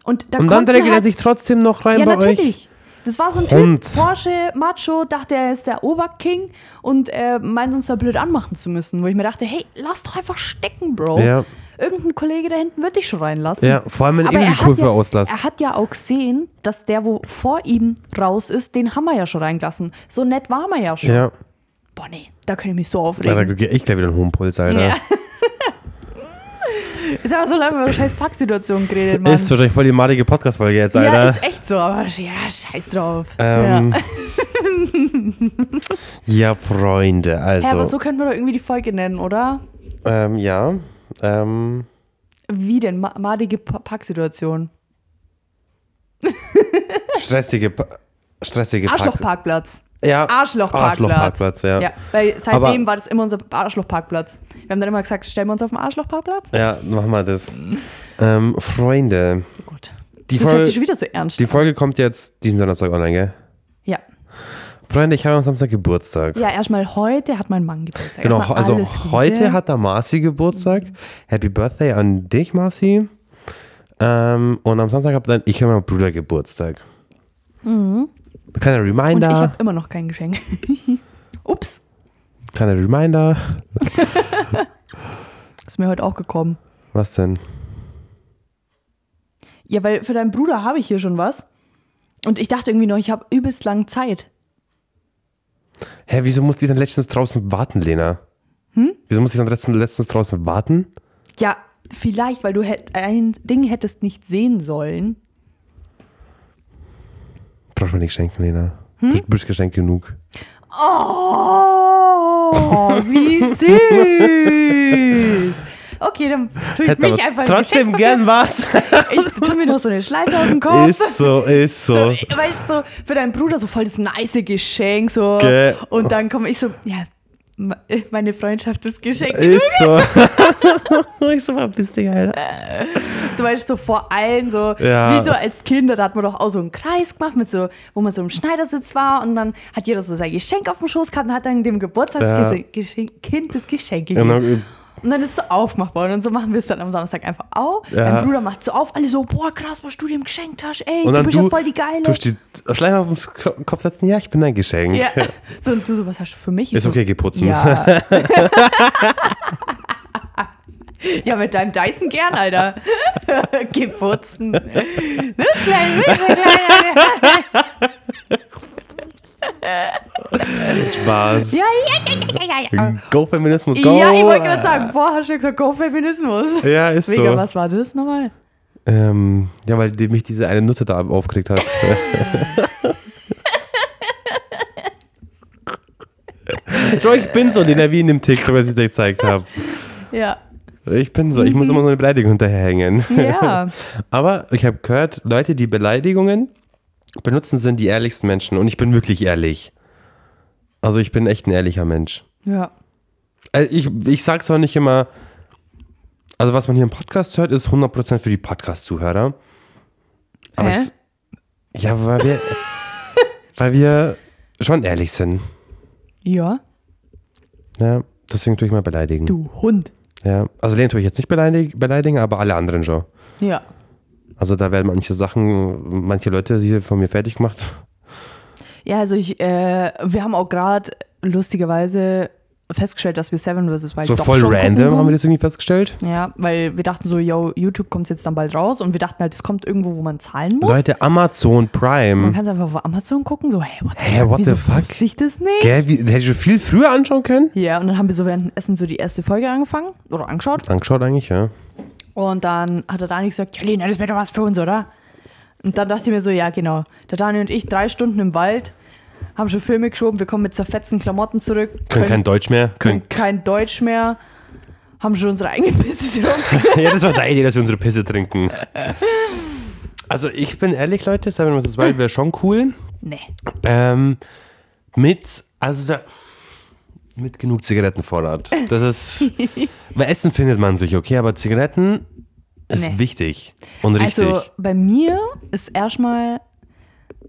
Und, da Und dann konnten regelt er halt, sich trotzdem noch rein Ja, bei natürlich. Das war so ein Hund. Typ, Porsche, Macho, dachte, er ist der Oberking und äh, meint uns da blöd anmachen zu müssen. Wo ich mir dachte, hey, lass doch einfach stecken, Bro. Ja. Irgendein Kollege da hinten wird dich schon reinlassen. Ja, vor allem, wenn er die hat Kurve ja, auslasst. Er hat ja auch gesehen, dass der, wo vor ihm raus ist, den haben wir ja schon reingelassen. So nett war man ja schon. Ja. Boah, nee, da kann ich mich so Ja, da aufregen. krieg ich gleich wieder einen hohen Puls, Alter. Ja. Haben wir so lange über scheiß Parksituationen geredet, Mann. Ist wahrscheinlich voll die madige Podcast-Folge jetzt, ja, Alter. ist echt so, aber ja, scheiß drauf. ähm, ja. ja. Freunde, also. Ja, aber so könnten wir doch irgendwie die Folge nennen, oder? ähm, ja. Ähm, Wie denn? Ma madige Pa- Parksituation. stressige, Pa- stressige Park- Arschlochparkplatz. Ja. Arschlochparkplatz. Arschlochparkplatz, ja. Ja, weil seitdem Aber- war das immer unser Arschlochparkplatz. Wir haben dann immer gesagt, stellen wir uns auf den Arschlochparkplatz? Ja, machen wir das. Ähm, Freunde, Gut. die das hört Folge, sich schon wieder so ernst die. Folge kommt jetzt diesen Donnerstag online, gell? Ja. Freunde, ich habe am Samstag Geburtstag. Ja, erstmal heute hat mein Mann Geburtstag. Genau, also heute hat der Marci Geburtstag. Happy Birthday an dich, Marci. Ähm, und am Samstag habe dann ich und mein Bruder Geburtstag. Kleiner Und Reminder, ich habe immer noch kein Geschenk. Ups, kleiner Reminder. ist mir heute auch gekommen. Was denn? Ja, weil für deinen Bruder habe ich hier schon was. Und ich dachte irgendwie noch, ich habe übelst lang Zeit. Hä, wieso musste ich dann letztens draußen warten, Lena? Hm? Wieso musste ich dann letztens, letztens draußen warten? Ja, vielleicht, weil du ein Ding hättest nicht sehen sollen. Braucht man nicht schenken, Lena. Hm? Du bist geschenkt genug. Oh, wie süß. Okay, dann tue ich Hätte mich einfach ein trotzdem gern was. Ich tue mir noch so eine Schleife auf den Kopf. ist so, ist so. So, weißt du, so für deinen Bruder so voll das nice Geschenk. So. Gell. Und dann komme ich so, ja, meine Freundschaft ist Geschenk. Ist so. ich so, was bist du, Alter? Du weißt so vor allen so, Ja. wie so als Kinder, da hat man doch auch so einen Kreis gemacht, mit so, wo man so im Schneidersitz war und dann hat jeder so sein Geschenk auf dem Schoß gehabt und hat dann dem Geburtstagskind das Geschenk gegeben. Genau. Und dann ist es so aufgemacht worden und so machen wir es dann am Samstag einfach auch. Ja. Mein Bruder macht so auf, alle so, boah krass, was du dir geschenkt hast, ey, Und du bist du, ja voll die Geile. du die Schleife auf den Kopf setzen, ja, ich bin dein Geschenk. ja. So, und du so, was hast du für mich? Ich Ist so, okay, geh putzen. Ja. ja, mit deinem Dyson gern, Alter. Geh putzen. Ne, klein, ne, klein, Spaß. ja, ja, ja, ja, ja, ja. Go Feminismus, go. Ja, ich wollte gerade sagen, vorher hast du gesagt, go Feminismus. Ja, ist Mega, so. was war das nochmal? Ähm, ja, weil die, mich diese eine Nutte da aufgeregt hat. Schau, ich bin so, den er wie in dem TikTok, was ich dir gezeigt habe. Ja. Ich bin so, ich muss immer so eine Beleidigung hinterherhängen. Ja. Aber ich habe gehört, Leute, die Beleidigungen benutzen, sind die ehrlichsten Menschen. Und ich bin wirklich ehrlich. Also ich bin echt ein ehrlicher Mensch. Ja. Also ich, ich sage zwar nicht immer, also was man hier im Podcast hört, ist 100% für die Podcast-Zuhörer. Aber Hä? ich, ja, weil wir, weil wir schon ehrlich sind. Ja. Ja, deswegen tue ich mal beleidigen. Du Hund. Ja, also den tue ich jetzt nicht beleidig, beleidigen, aber alle anderen schon. Ja. Also da werden manche Sachen, manche Leute hier von mir fertig gemacht. Ja, also ich, äh, wir haben auch gerade lustigerweise festgestellt, dass wir Seven vs. Wild So doch voll schon gucken random haben wir das irgendwie festgestellt. Ja, weil wir dachten so, yo, YouTube kommt jetzt dann bald raus und wir dachten halt, es kommt irgendwo, wo man zahlen muss. Leute, Amazon Man Prime. kann es einfach auf Amazon gucken, so, hey, what the Hä, fuck, what the fuck? wusste ich das nicht? Gell, wie, hätte ich schon viel früher anschauen können? Ja, und dann haben wir so während dem Essen so die erste Folge angefangen oder angeschaut. Angeschaut eigentlich, ja. Und dann hat der Dani gesagt, ja Lena, das wäre doch was für uns, oder? Und dann dachte ich mir so, ja genau. Der Dani und ich drei Stunden im Wald, haben schon Filme geschoben, wir kommen mit zerfetzten Klamotten zurück, Können kein Deutsch mehr. können Können, kein Deutsch mehr, haben schon unsere eigene Pisse getrunken. ja, das war deine Idee, dass wir unsere Pisse trinken. Also ich bin ehrlich, Leute, Seven vs. Wild wäre schon cool. nee. Ähm, mit, also da, mit genug Zigarettenvorrat. Das ist, bei Essen findet man sich, okay, aber Zigaretten ist Nee. wichtig und richtig. Also bei mir ist erstmal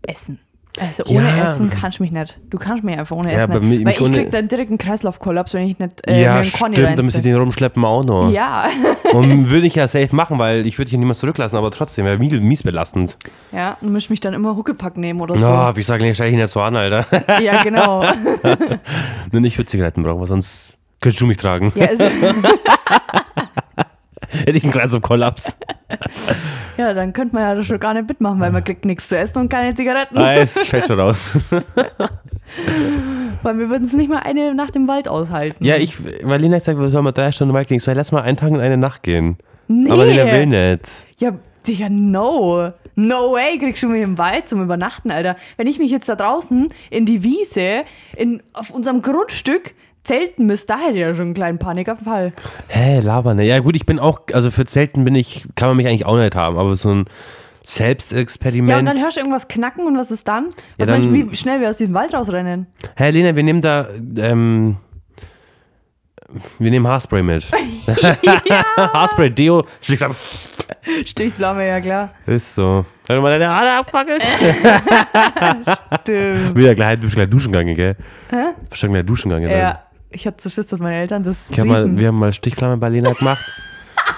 Essen. Also ohne Ja. Essen kannst du mich nicht. Du kannst mich einfach ohne Ja, Essen nicht. mir- Weil ich krieg dann direkt einen Kreislaufkollaps, wenn ich nicht äh, mir ja, einen Conny stimmt, da müsst ihr reinzwinge. den rumschleppen auch noch. Ja, Und würde ich ja safe machen, weil ich würde hier niemals zurücklassen, aber trotzdem, wäre mies, belastend. ja, und misch mich dann immer Huckepack nehmen oder so. Na, wie ich sage, stell ich ihn nicht so an, Alter. Ja, genau. Nur ich würde Zigaretten brauchen, weil sonst könntest du mich tragen. Ja, also, Hätte ich einen Kreislauf-Kollaps. ja, dann könnte man ja das schon gar nicht mitmachen, weil man kriegt nichts zu essen und keine Zigaretten. Ah, es fällt schon raus. Weil wir würden es nicht mal eine Nacht im Wald aushalten. Ja, ich, weil Lena sagt, wir sollen mal drei Stunden weit gehen. Ich so, lass mal einen Tag und eine Nacht gehen. Nee. Aber Lena will nicht. Ja, Digga, no. No way, kriegst du mich im Wald zum Übernachten, Alter. Wenn ich mich jetzt da draußen in die Wiese, in, auf unserem Grundstück zelten müsste, da hätte ich ja schon einen kleinen Panikanfall. Hä, laber nicht. Ja gut, ich bin auch, also für Zelten bin ich, kann man mich eigentlich auch nicht haben, aber so ein Selbstexperiment. Ja, und dann hörst du irgendwas knacken und was ist dann? Was Ja, meinst du, dann- wie schnell wir aus diesem Wald rausrennen? Hä, Lena, wir nehmen da, ähm, wir nehmen Haarspray mit. Haarspray, Deo, ab. Stichflamme, ja klar. Ist so. Wenn du mal deine Haare abfackelst. Stimmt. Wieder gleich, du bist gleich duschen gegangen, gell? Hä? Schon gleich duschen gegangen. Ja, ich hatte so Schiss, dass meine Eltern das mal, wir haben mal Stichflamme bei Lena gemacht.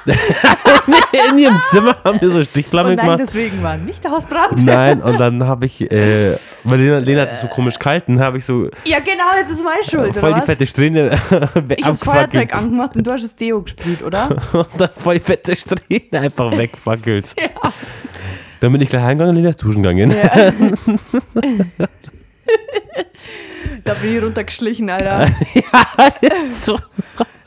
In ihrem Zimmer haben wir so Stichflamme und nein, gemacht. deswegen war nicht der Hausbrand. Nein, und dann habe ich, äh, weil Lena, Lena hat es so komisch gehalten, habe ich so Ja, genau, jetzt ist meine Schuld, voll die was? fette Strähne Ich hab's Feuerzeug angemacht und du hast das Deo gesprüht, oder? und dann voll die fette Strähne einfach wegfackelt. ja. Dann bin ich gleich heimgegangen und Lena ist duschen gegangen. ja. da bin ich runtergeschlichen, Alter. so.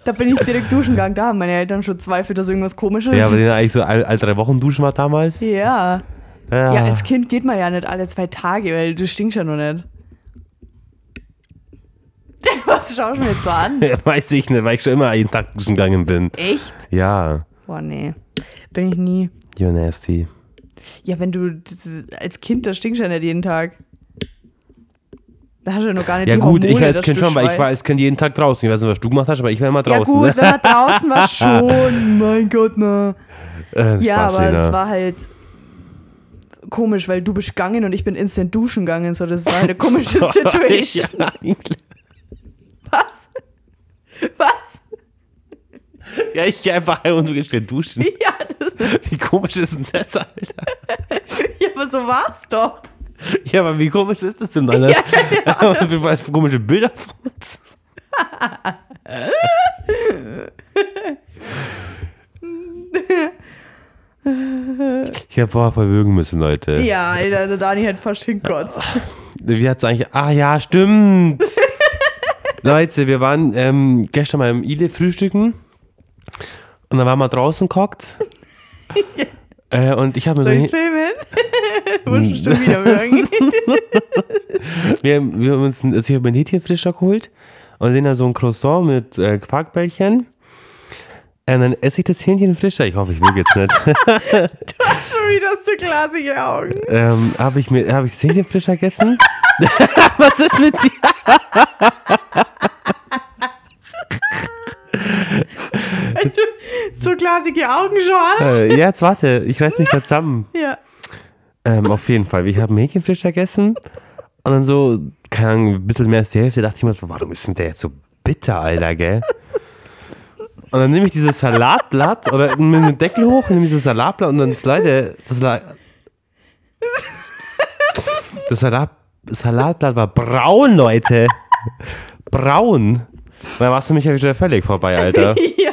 Da bin ich direkt duschen gegangen. Da haben meine Eltern schon Zweifel, dass irgendwas komisch ist. Ja, aber Lena eigentlich so all, all drei Wochen duschen war damals. ja. Ja. Ja, als Kind geht man ja nicht alle zwei Tage, weil du stinkst ja noch nicht. Was schaust du mir jetzt so an? Weiß ich nicht, weil ich schon immer jeden Tag duschen gegangen bin. Echt? Ja, Boah, nee. Bin ich nie. you're nasty. Ja, wenn du das- als Kind, da stinkst ja nicht jeden Tag. Da hast du ja noch gar nicht Ja die gut, ich Hormone, war als Kind schon, weil ich war als Kind jeden Tag draußen. Ich weiß nicht, was du gemacht hast, aber ich war immer Ja draußen. gut, ne? wenn man draußen war schon. mein Gott, na. Äh, Ja, Spaß, aber Lena. es war halt komisch, weil du bist gegangen und ich bin instant duschen gegangen. So, das war eine komische Situation. ja. Was? Was? ja, ich geh einfach heim und du gehst wieder duschen. Ja, das, Wie komisch ist denn das, Alter? ja, aber so war's doch. Ja, aber wie komisch ist das denn, Alter? Ja, Wie was für komische Bilder von uns? Ich hab vorher verwürgen müssen, Leute. Ja, Alter, der Dani hat fast hingekotzt. Wie hat's eigentlich. Ah ja, stimmt. Leute, wir waren ähm, gestern mal im Ile frühstücken. Und dann waren wir draußen gehockt. Äh, und ich habe mir Soll so. ich's filmen? Musst du wieder würgen. Wir, wir haben uns also ich habe mir ein Hähnchenfrischer geholt und Lena so ein Croissant mit äh, Quarkbällchen. Und dann esse ich das Hähnchenfrischer. Ich hoffe, ich will jetzt nicht. Schon wieder so glasige Augen. ähm, habe ich mir habe ich das Hähnchenfrischer gegessen? Was ist mit dir? So glasige Augen schon. Äh, jetzt warte, ich reiß mich da zusammen. Ja. Ähm, auf jeden Fall. Ich habe einen Hähnchenfrischer gegessen und dann so, keine Ahnung, ein bisschen mehr als die Hälfte, dachte ich mir so, warum ist denn der jetzt so bitter, Alter, gell? Und dann nehme ich dieses Salatblatt oder mit dem Deckel hoch, nehme dieses Salatblatt und dann das Leute, das, La das Salat, Salatblatt war braun, Leute. Braun. Dann warst du mich ja wieder völlig vorbei, Alter. ja.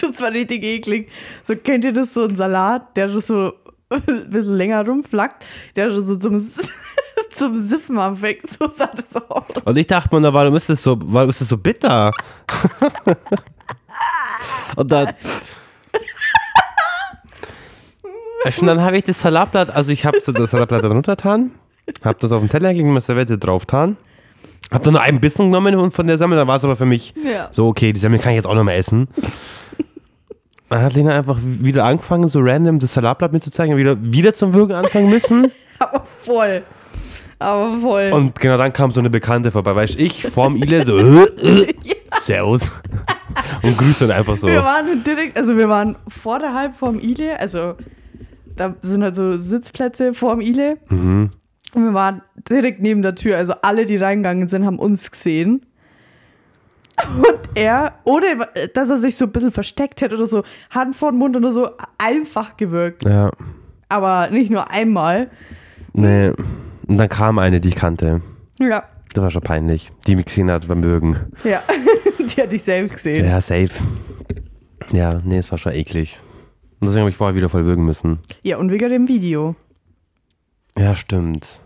Das war richtig eklig. So kennt ihr das, so ein Salat, der schon so ein bisschen länger rumflackt, der schon so zum, zum Siffen anfängt. So sah das aus. Und ich dachte mir, warum ist das so, warum ist das so bitter? Und dann. Und dann habe ich das Salatblatt, also ich habe das Salatblatt dann runtergetan, habe das auf den Teller gelegt, mit der Servette drauf getan, habe dann nur einen Bissen genommen von der Semmel, dann war es aber für mich Ja. so, okay, die Semmel kann ich jetzt auch noch mal essen. Dann hat Lena einfach wieder angefangen, so random das Salatblatt mitzuzeigen, wieder, wieder zum Würgen anfangen müssen. Aber voll. Aber voll. Und genau dann kam so eine Bekannte vorbei, weißt ich, vorm Ile, so, Servus. Und grüßt dann einfach so. Wir waren direkt, also wir waren vorderhalb vorm Ile, also da sind halt so Sitzplätze vorm Ile. Mhm. Und wir waren direkt neben der Tür, also alle, die reingegangen sind, haben uns gesehen. Und er, ohne dass er sich so ein bisschen versteckt hätte oder so, Hand vor den Mund oder so, einfach gewirkt. Ja, Aber nicht nur einmal. nee. Und dann kam eine, die ich kannte. Ja, Das war schon peinlich. Die mich gesehen hat beim Würgen. ja. die hat dich selbst gesehen. Ja, safe. Ja, nee, es war schon eklig. Und deswegen habe ich vorher wieder voll würgen müssen. Ja, und wegen dem Video. Ja, stimmt.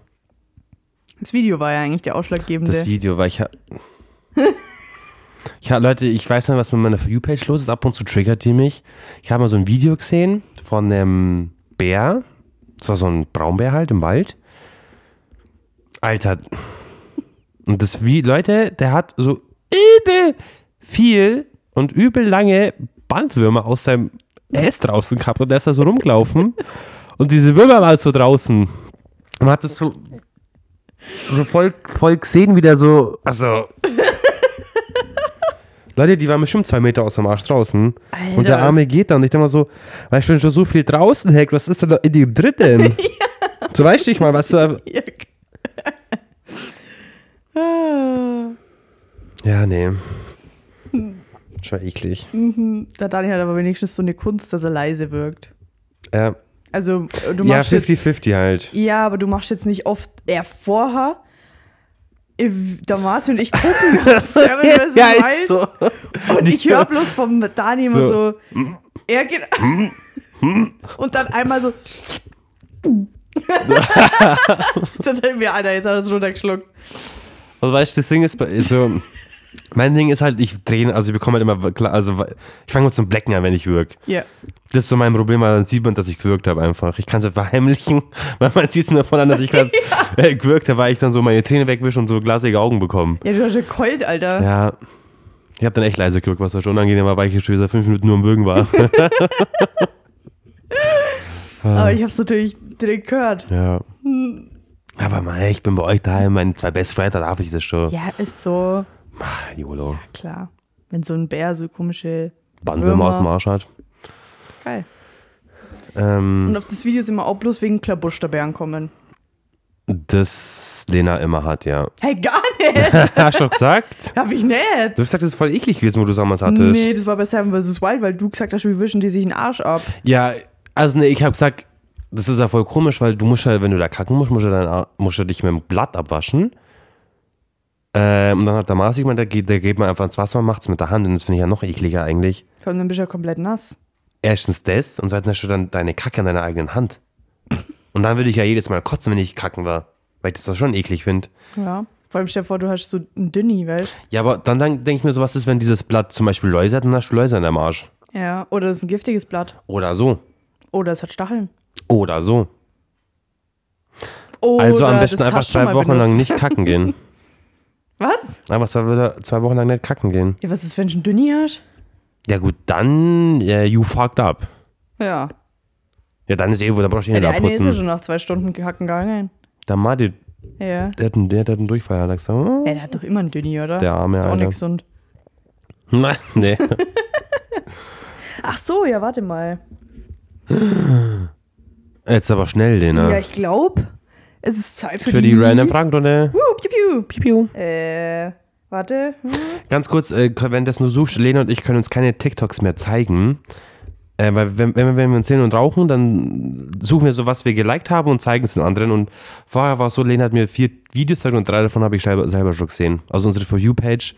Das Video war ja eigentlich der ausschlaggebende. Das Video, weil ich Ich ha Leute, ich weiß nicht, was mit meiner For You-Page los ist. Ab und zu triggert die mich. Ich habe mal so ein Video gesehen von einem Bär. Das war so ein Braunbär halt im Wald. Alter. Und das wie, Leute, der hat so übel viel und übel lange Bandwürmer aus seinem Äst draußen gehabt und der ist da so rumgelaufen. Und diese Würmer waren so draußen. Man hat das so so voll, voll gesehen, wie der so, also. Leute, die waren bestimmt zwei Meter aus dem Arsch draußen. Alter, und der Arme geht da und ich denke mal so, weißt du, wenn schon so viel draußen hängt, was ist denn da in dem dritten? So weißt du nicht mal, was da. Ja. Ja, nee. Schon eklig. Der Dani hat aber wenigstens so eine Kunst, dass er leise wirkt. Ja, Also, äh, du ja machst jetzt, 50-50 halt. ja, aber du machst jetzt nicht oft er vorher. äh, Der Marci und ich gucken das Seven vs. ja, Wild ist so. und ich höre bloß vom Dani immer so, So. er geht und dann einmal so das hat mir einer, jetzt hat er es runtergeschluckt. Also weißt du, das Ding ist, bei- so, mein Ding ist halt, ich drehe, also ich bekomme halt immer, klar, also ich fange mit zum Blecken an, wenn ich wirk. Ja. Das ist so mein Problem, weil dann sieht man, dass ich gewirkt habe einfach. Ich kann es halt verheimlichen, weil man sieht es mir von an, dass ich gerade äh, gewirkt habe, weil ich dann so meine Tränen wegwische und so glasige Augen bekomme. Ja, du hast ja geheult, Alter. Ja, ich habe dann echt leise gewirkt, was schon unangenehm war, weil ich schon seit fünf Minuten nur am Würgen war. Aber ich hab's natürlich direkt gehört. ja. Aber mei, ich bin bei euch daheim, meine zwei Best Friends, da darf ich das schon. Ja, ist so. Ah, YOLO. Klar. Wenn so ein Bär so komische. Bandwürmer aus dem Arsch hat. Geil. Ähm, Und auf das Video sind wir auch bloß wegen Klabusterbären kommen. das Lena immer hat, ja. Hey, gar nicht! Hast du schon gesagt? Hab ich nicht! Du hast gesagt, das ist voll eklig gewesen, wo du damals hattest. Nee, das war bei Seven vs. Wild, weil du gesagt hast, wie wischen die sich den Arsch ab. Ja, also nee, ich habe gesagt, das ist ja voll komisch, weil du musst ja, wenn du da kacken musst, musst du, A- musst du dich mit dem Blatt abwaschen. Ähm, und dann hat der Mars gemeint, der geht, der geht man einfach ins Wasser und macht es mit der Hand. Und das finde ich ja noch ekliger eigentlich. Vor allem, dann bist du ja komplett nass. Erstens das und zweitens hast du dann deine Kacke an deiner eigenen Hand. Und dann würde ich ja jedes Mal kotzen, wenn ich kacken war. Weil ich das doch schon eklig finde. Ja. Vor allem stell dir vor, du hast so ein Dünni, weißt Ja, aber dann, dann denke ich mir so, was ist, wenn dieses Blatt zum Beispiel Läuse hat, dann hast du Läuse an deinem Arsch. Ja. Oder das ist ein giftiges Blatt. Oder so. Oder es hat Stacheln. Oder so. Oder Also am besten einfach zwei Wochen lang benutzt. nicht kacken gehen. Was? Einfach zwei, zwei Wochen lang nicht kacken gehen. Ja, was ist, wenn du ein Dünni hast? Ja gut, dann äh, you fucked up. Ja. Ja, dann ist eh, wo da brauchst du eh ja nicht der eine ist ja abputzen. schon nach zwei Stunden gehacken gegangen. Der Marty, Ja. der hat einen, der hat einen Durchfall. Hat er gesagt, oh. Ja, der hat doch immer einen Dünni, oder? Der arme ist auch nicht gesund. Nein, nee. Ach so, ja, warte mal. Jetzt aber schnell, den, Ja, ne? ich glaube, es ist Zeit für, Für die random Fragenrunde. Wuh, piu, piu. Piu, piu. Äh, warte. Hm. Ganz kurz, äh, währenddessen du suchst, Lena und ich können uns keine TikToks mehr zeigen. Äh, weil wenn, wenn, wir- wenn wir uns sehen und rauchen, dann suchen wir so, was wir geliked haben und zeigen es den anderen. Und vorher war es so, Lena hat mir vier Videos gezeigt und drei davon habe ich selber, selber schon gesehen. Also unsere For You-Page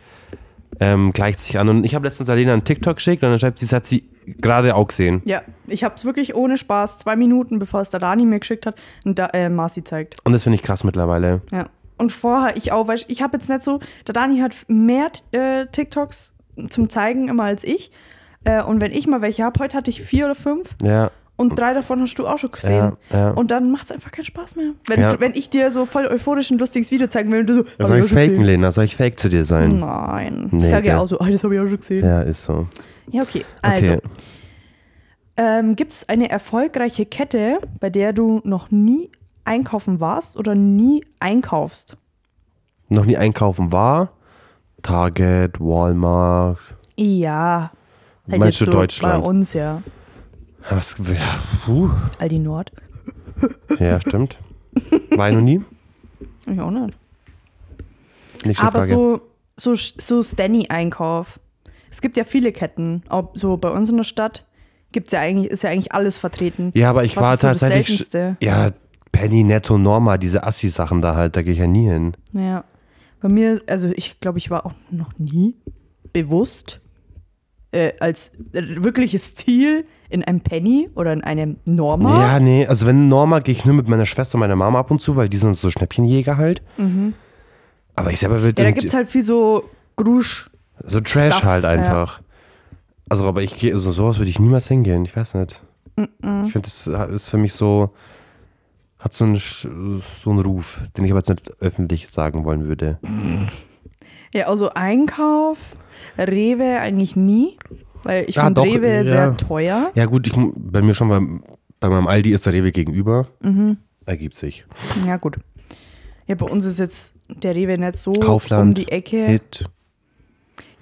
ähm, gleicht sich an. Und ich habe letztens Alena einen TikTok geschickt und dann schreibt sie, das hat sie gerade auch gesehen. Ja, ich habe es wirklich ohne Spaß zwei Minuten, bevor es der Dani mir geschickt hat, und da, äh, Marci zeigt. Und das finde ich krass mittlerweile. Ja. Und vorher ich auch, weil ich, ich habe jetzt nicht so, der Dani hat mehr äh, TikToks zum Zeigen immer als ich. Äh, und wenn ich mal welche habe, heute hatte ich vier oder fünf Ja. Und drei davon hast du auch schon gesehen. Ja, ja. Und dann macht es einfach keinen Spaß mehr. Wenn, Ja. wenn ich dir so voll euphorisch ein lustiges Video zeigen will und du so, Ja, hab soll ich faken. Lena? Soll ich fake zu dir sein? Nein. Nee, ich sage ja auch so, ah, das habe ich auch schon gesehen. Ja, ist so. Ja, okay. Also, Okay. ähm, gibt es eine erfolgreiche Kette, bei der du noch nie einkaufen warst oder nie einkaufst? Noch nie einkaufen war? Target, Walmart. Ja. Halt Meinst du Deutschland? Bei uns, ja. Was? Ja, puh. Aldi Nord. ja stimmt. War ich noch nie? Ich auch nicht. Nächste Aber Frage. so, so, so Stanny-Einkauf. Es gibt ja viele Ketten. Auch so bei uns in der Stadt gibt's ja eigentlich, ist ja eigentlich alles vertreten. ja, aber ich Was war so tatsächlich. Ja, Penny, Netto, Norma, diese Assi-Sachen da halt, da gehe ich ja nie hin. Ja. Bei mir, also ich glaube, ich war auch noch nie bewusst äh, als wirkliches Ziel in einem Penny oder in einem Norma. Ja, nee, also wenn Norma gehe ich nur mit meiner Schwester und meiner Mama ab und zu, weil die sind so Schnäppchenjäger halt. Aber ich selber will Mhm. Ja, da gibt es halt viel so Grusch. so Trash Stuff, halt einfach. Also, aber ich gehe, also sowas würde ich niemals hingehen, ich weiß nicht. Ich finde, das ist für mich so, hat so einen, so einen Ruf, den ich aber jetzt nicht öffentlich sagen wollen würde. Ja, also Einkauf, Rewe eigentlich nie, weil ich Ja, finde Rewe ja. sehr teuer. Ja, gut, ich, bei mir schon beim, bei meinem Aldi ist der Rewe gegenüber. Mhm. Ergibt sich. Ja, gut. Ja, bei uns ist jetzt der Rewe nicht so Kaufland, um die Ecke. Hit.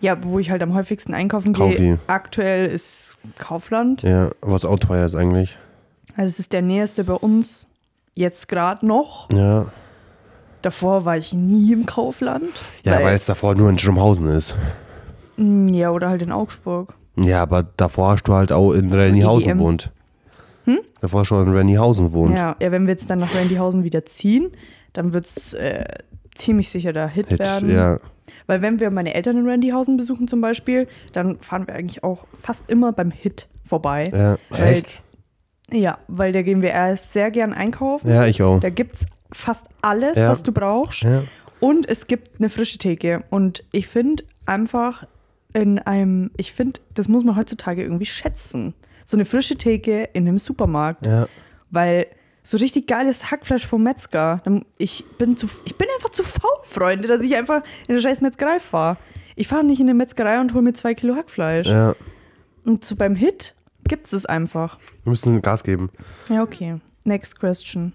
Ja, wo ich halt am häufigsten einkaufen Kaufi. gehe. Aktuell ist Kaufland. Ja, was auch teuer ist eigentlich. Also es ist der nächste bei uns jetzt gerade noch. Ja. Davor war ich nie im Kaufland. Ja, weil es davor nur in Schirmhausen ist. Mm, Ja, oder halt in Augsburg. Ja, aber davor hast du halt auch in Rennyhausen EGM. gewohnt. Davor schon in Rennyhausen wohnt. Ja, ja, wenn wir jetzt dann nach Randyhausen wieder ziehen, dann wird es äh, ziemlich sicher der Hit, Hit, werden. ja. Weil wenn wir meine Eltern in Randyhausen besuchen zum Beispiel, dann fahren wir eigentlich auch fast immer beim Hit vorbei. Ja, Weil- echt? Ja, weil da gehen wir erst sehr gern einkaufen. Ja, ich auch. Da gibt es fast alles, Ja. was du brauchst. Ja. Und es gibt eine frische Theke. Und ich finde einfach in einem, ich finde, das muss man heutzutage irgendwie schätzen. So eine frische Theke in einem Supermarkt. Ja. Weil so richtig geiles Hackfleisch vom Metzger. Ich bin, zu, ich bin einfach zu faul, Freunde, dass ich einfach in eine scheiß Metzgerei fahre. Ich fahre nicht in eine Metzgerei und hole mir zwei Kilo Hackfleisch. ja. Und so beim Hit gibt es es einfach. Wir müssen Gas geben. Ja, okay. Next question.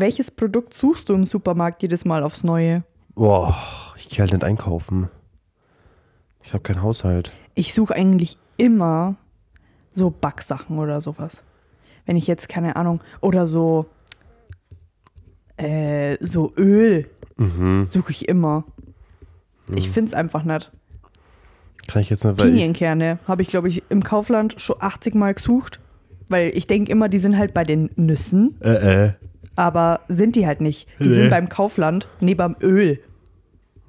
Welches Produkt suchst du im Supermarkt jedes Mal aufs Neue? Boah, ich gehe halt nicht einkaufen. Ich habe keinen Haushalt. Ich suche eigentlich immer so Backsachen oder sowas. Wenn ich jetzt, keine Ahnung, oder so, äh, so Öl Mhm. suche ich immer. Ich finde es einfach nicht. Kann ich jetzt nicht, ich, Pinienkerne habe ich, glaube ich, im Kaufland schon 80 Mal gesucht. Weil ich denke immer, die sind halt bei den Nüssen, äh, äh. Aber sind die halt nicht. Die Nee. sind beim Kaufland, nee, beim Öl.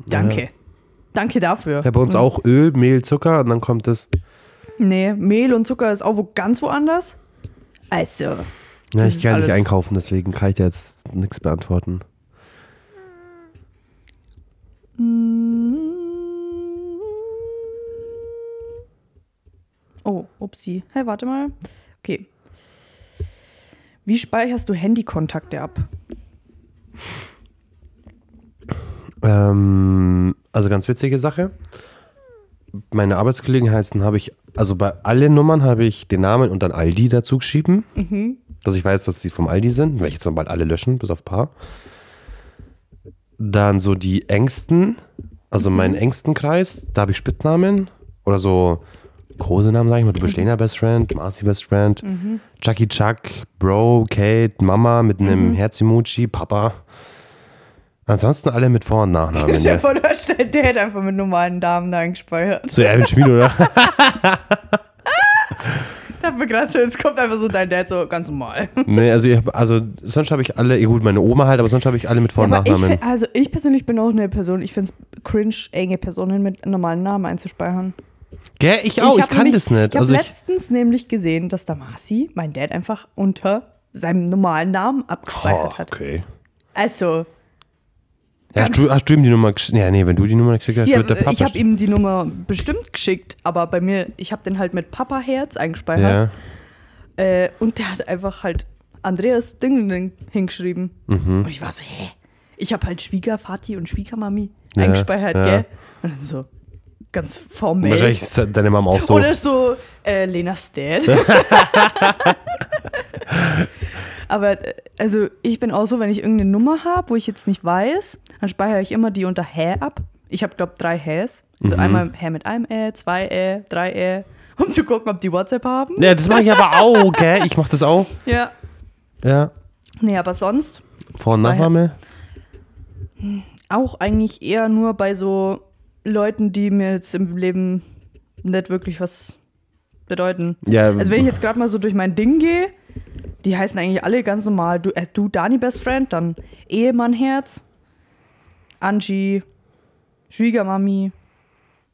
Danke. Danke dafür. Ja, bei uns auch Öl, Mehl, Zucker und dann kommt das. Nee, Mehl und Zucker ist auch wo ganz woanders. Also. Ja, ich kann nicht einkaufen, deswegen kann ich dir jetzt nichts beantworten. Oh, upsie. Hey, warte mal. Okay. Wie speicherst du Handykontakte ab? Ähm, also ganz witzige Sache. Meine Arbeitskollegen heißen, habe ich, also bei allen Nummern habe ich den Namen und dann Aldi dazu geschrieben, dass ich weiß, dass sie vom Aldi sind. Werde ich jetzt mal bald alle löschen, bis auf ein paar. Dann so die engsten, also meinen engsten Kreis, da habe ich Spitznamen oder so Kosenamen, sag ich mal. Du bist Lena Best Friend, Marcy Best Friend, Chucky Chuck, Bro, Kate, Mama mit einem Herz-Emoji, Papa. Ansonsten alle mit Vor- und Nachnamen. Stell ja. dir vor, der hätte einfach mit normalen Namen da eingespeichert. So Erwin Schmied, oder? Da mir jetzt kommt einfach so dein Dad so ganz normal. Nee, also, ich hab, also sonst habe ich alle, ja gut, meine Oma halt, aber sonst habe ich alle mit Vor- und ich, Nachnamen. find- also ich persönlich bin auch eine Person, ich finde es cringe, enge Personen mit normalen Namen einzuspeichern. Gell, ich auch, ich, hab kann nämlich- das nicht. Ich Also habe ich, letztens nämlich gesehen, dass der Marci, mein Dad, einfach unter seinem normalen Namen abgespeichert oh, hat. okay. Also, Ja, hast, du, hast du ihm die Nummer geschickt? Ja, nee, wenn du die Nummer geschickt hast, ja, wird der Papa. ich habe ihm die Nummer bestimmt geschickt, aber bei mir, ich habe den halt mit Papa Herz eingespeichert. ja. Äh, und der hat einfach halt Andreas Dingling hingeschrieben. Mhm. Und ich war so, hä? Ich habe halt Schwiegervati und Schwiegermami Ja, eingespeichert, ja. gell? Und dann so, ganz formell. Wahrscheinlich ist deine Mama auch so. Oder so äh, Lenas Dad. Aber äh, also ich bin auch so, wenn ich irgendeine Nummer habe, wo ich jetzt nicht weiß, dann speichere ich immer die unter Hä ab. Ich habe, glaube drei Häs. Also Mhm. einmal Hä mit einem Ä, zwei Ä, drei Ä, um zu gucken, ob die WhatsApp haben. Ja, das mache ich aber auch, gell? Ich mache das auch. Ja. Ja. Nee, aber sonst Vor- und Nachname? auch eigentlich eher nur bei so Leuten, die mir jetzt im Leben nicht wirklich was bedeuten. Ja, Also wenn ich jetzt gerade mal so durch mein Ding gehe, die heißen eigentlich alle ganz normal. Du, äh, du Dani Best Friend, dann Ehemann Herz, Angie, Schwiegermami,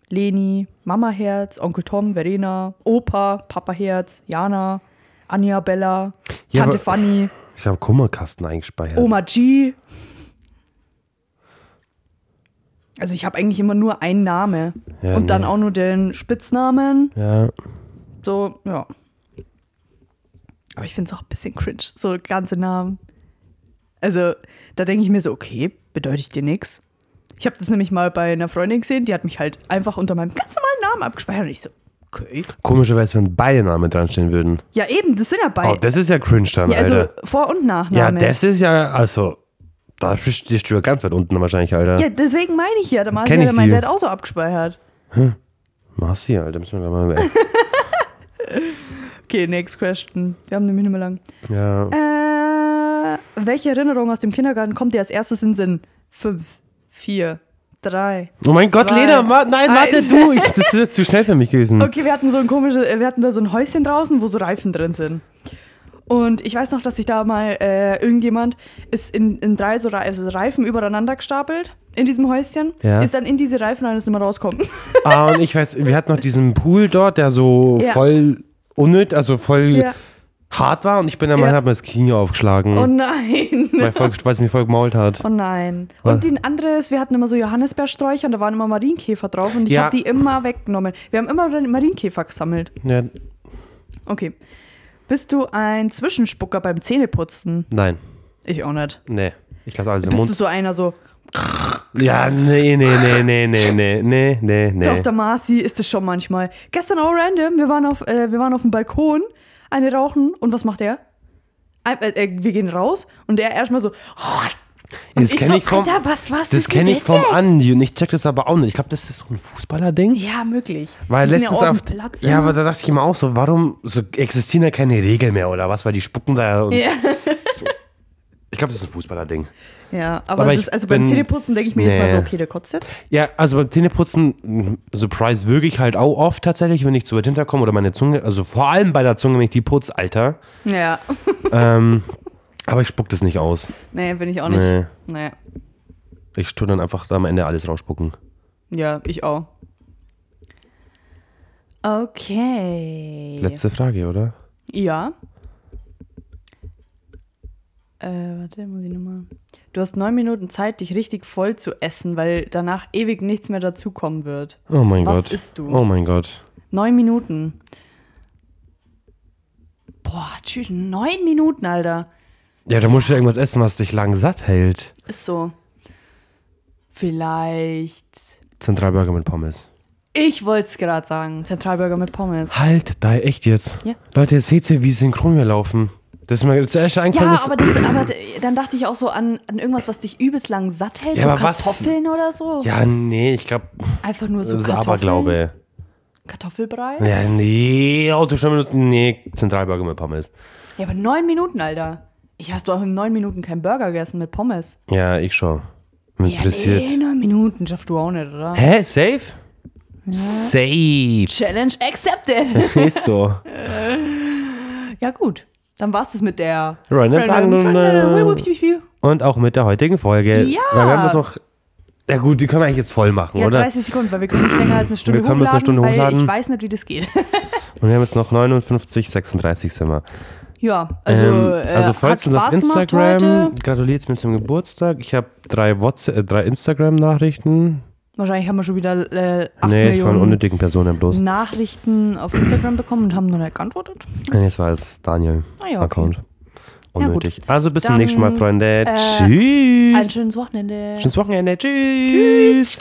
Leni, Mama Herz, Onkel Tom, Verena, Opa, Papa Herz, Jana, Anja Bella, Ja, Tante aber- Fanny, ich habe Kummerkasten eingespeichert. Oma G. Also ich habe eigentlich immer nur einen Name Ja, und dann nee. auch nur den Spitznamen. Ja. So, ja. Aber ich finde es auch ein bisschen cringe, so ganze Namen. Also, da denke ich mir so, okay, bedeutet dir nichts. Ich habe das nämlich mal bei einer Freundin gesehen, die hat mich halt einfach unter meinem ganz normalen Namen abgespeichert. Und ich so, okay. Komischerweise, wenn beide Namen dran stehen würden. Ja, eben, das sind ja beide. Oh, das ist ja cringe dann, ja, also Alter. Vor- und Nachname. Ja, das ist ja, also, da stehst du ja ganz weit unten wahrscheinlich, Alter. Ja, deswegen meine ich ja, da Marci hat ich mein. Dad auch so abgespeichert. Marci, Alter, müssen wir gleich mal. Okay, next question. Wir haben nämlich nicht mehr lang. ja. Äh, welche Erinnerung aus dem Kindergarten kommt dir als erstes in den Sinn? Fünf, vier, drei. Oh mein Gott, zwei, Lena, wa nein, warte du. Ich, das ist zu schnell für mich gewesen. Okay, wir hatten so ein komisches, wir hatten da so ein Häuschen draußen, wo so Reifen drin sind. Und ich weiß noch, dass sich da mal äh, irgendjemand ist in, in drei so also Reifen übereinander gestapelt in diesem Häuschen, Ja. ist dann in diese Reifen und ist immer rauskommen. Ah, und ich weiß, wir hatten noch diesen Pool dort, der so Ja. voll unnötig, also voll ja. hart war. Und ich bin der Meinung, Ja. habe mir das Knie aufgeschlagen. Oh nein. weil, voll, weil es mich voll gemault hat. Oh nein. Was? Und die andere ist, wir hatten immer so Johannisbeersträucher und da waren immer Marienkäfer drauf und ich habe die immer weggenommen. Wir haben immer den Marienkäfer gesammelt. Ja, Okay. Bist du ein Zwischenspucker beim Zähneputzen? nein, Ich auch nicht. nee. Ich lasse alles im Bist du Mund. so einer so, Ja, nee, nee, nee, nee, nee, nee, nee, nee, nee. doch, der Marci ist es schon manchmal. Gestern auch random, wir waren auf, äh, wir waren auf dem Balkon, eine rauchen und was macht er? Äh, äh, wir gehen raus und er erstmal so, Das kenne so, ich vom, Alter, was, was das kenne ich vom? Andi und ich check das aber auch nicht. Ich glaube, das ist so ein Fußballer-Ding. Ja, möglich. Weil die letztens ja auf, Platz. ja, aber da dachte ich immer auch so, warum so existieren da keine Regeln mehr oder was? Weil die spucken da. Und ja. Ich glaube, das ist ein Fußballer-Ding. Ja, aber, Aber das, also beim bin- Zähneputzen denke ich mir jetzt mal so, Nee. okay, der kotzt jetzt. Ja, also beim Zähneputzen, mh, Surprise wirke ich halt auch oft tatsächlich, wenn ich zu weit hinterkomme oder meine Zunge, also vor allem bei der Zunge, wenn ich die putz, Alter. Ja. ähm, aber ich spuck das nicht aus. Nee, bin ich auch nicht. Nee. Nee. Ich tue dann einfach am Ende alles rausspucken. Ja, ich auch. Okay. Letzte Frage, oder? Ja. Äh, warte, muss ich nochmal. Du hast neun Minuten Zeit, dich richtig voll zu essen, weil danach ewig nichts mehr dazukommen wird. Oh mein Was Gott. isst du? Oh mein Gott. Neun Minuten. Boah, tschüss, neun Minuten, Alter. Ja, da musst du irgendwas essen, was dich lang satt hält. Ist so. Vielleicht. Zentralburger mit Pommes. Ich wollte es gerade sagen. Zentralburger mit Pommes. Halt, da echt jetzt. Ja. Leute, jetzt seht ihr, wie synchron wir laufen. Das ist mir zuerst eingefallen. Ja, aber, das, aber dann dachte ich auch so an, an irgendwas, was dich übelst lang satt hält. Ja, so aber was- Kartoffeln oder so. Ja, nee, ich glaube, Einfach nur so das Kartoffeln. Aberglaube. Kartoffelbrei? Ja, nee, Autostundenminuten, nee, Zentralburger mit Pommes. Ja, aber neun Minuten, Alter. Ich hast du auch in neun Minuten keinen Burger gegessen mit Pommes. Ja, ich schon. Ja, passiert. nee, neun Minuten schaffst du auch nicht, oder? Hä, safe? Safe. Challenge accepted. Ist so. Ja, gut. Dann war's das mit der Random Fragen Ja, und auch mit der heutigen Folge. Ja. Weil wir haben das noch. Ja gut, die können wir eigentlich jetzt voll machen, oder? 30 Sekunden, weil wir können nicht länger als eine Stunde Wir können bis eine hochladen, Stunde hochladen. ich weiß nicht, wie das geht. Und wir haben jetzt noch 59, 36 sind wir. Ja, also, ähm, äh, also folgt uns auf Instagram. Gratuliert mir zum Geburtstag. Ich habe drei, WhatsApp- äh, drei Instagram-Nachrichten. Wahrscheinlich haben wir schon wieder äh, 8 Nee, von Millionen unnötigen Personen bloß. Nachrichten auf Instagram bekommen und haben noch nicht geantwortet. Nee, es war als Ah ja, okay. Daniel-Account. Unnötig. also bis zum Dann, nächsten Mal, Freunde. äh, Tschüss. Ein schönes Wochenende. Schönes Wochenende. Tschüss. Tschüss.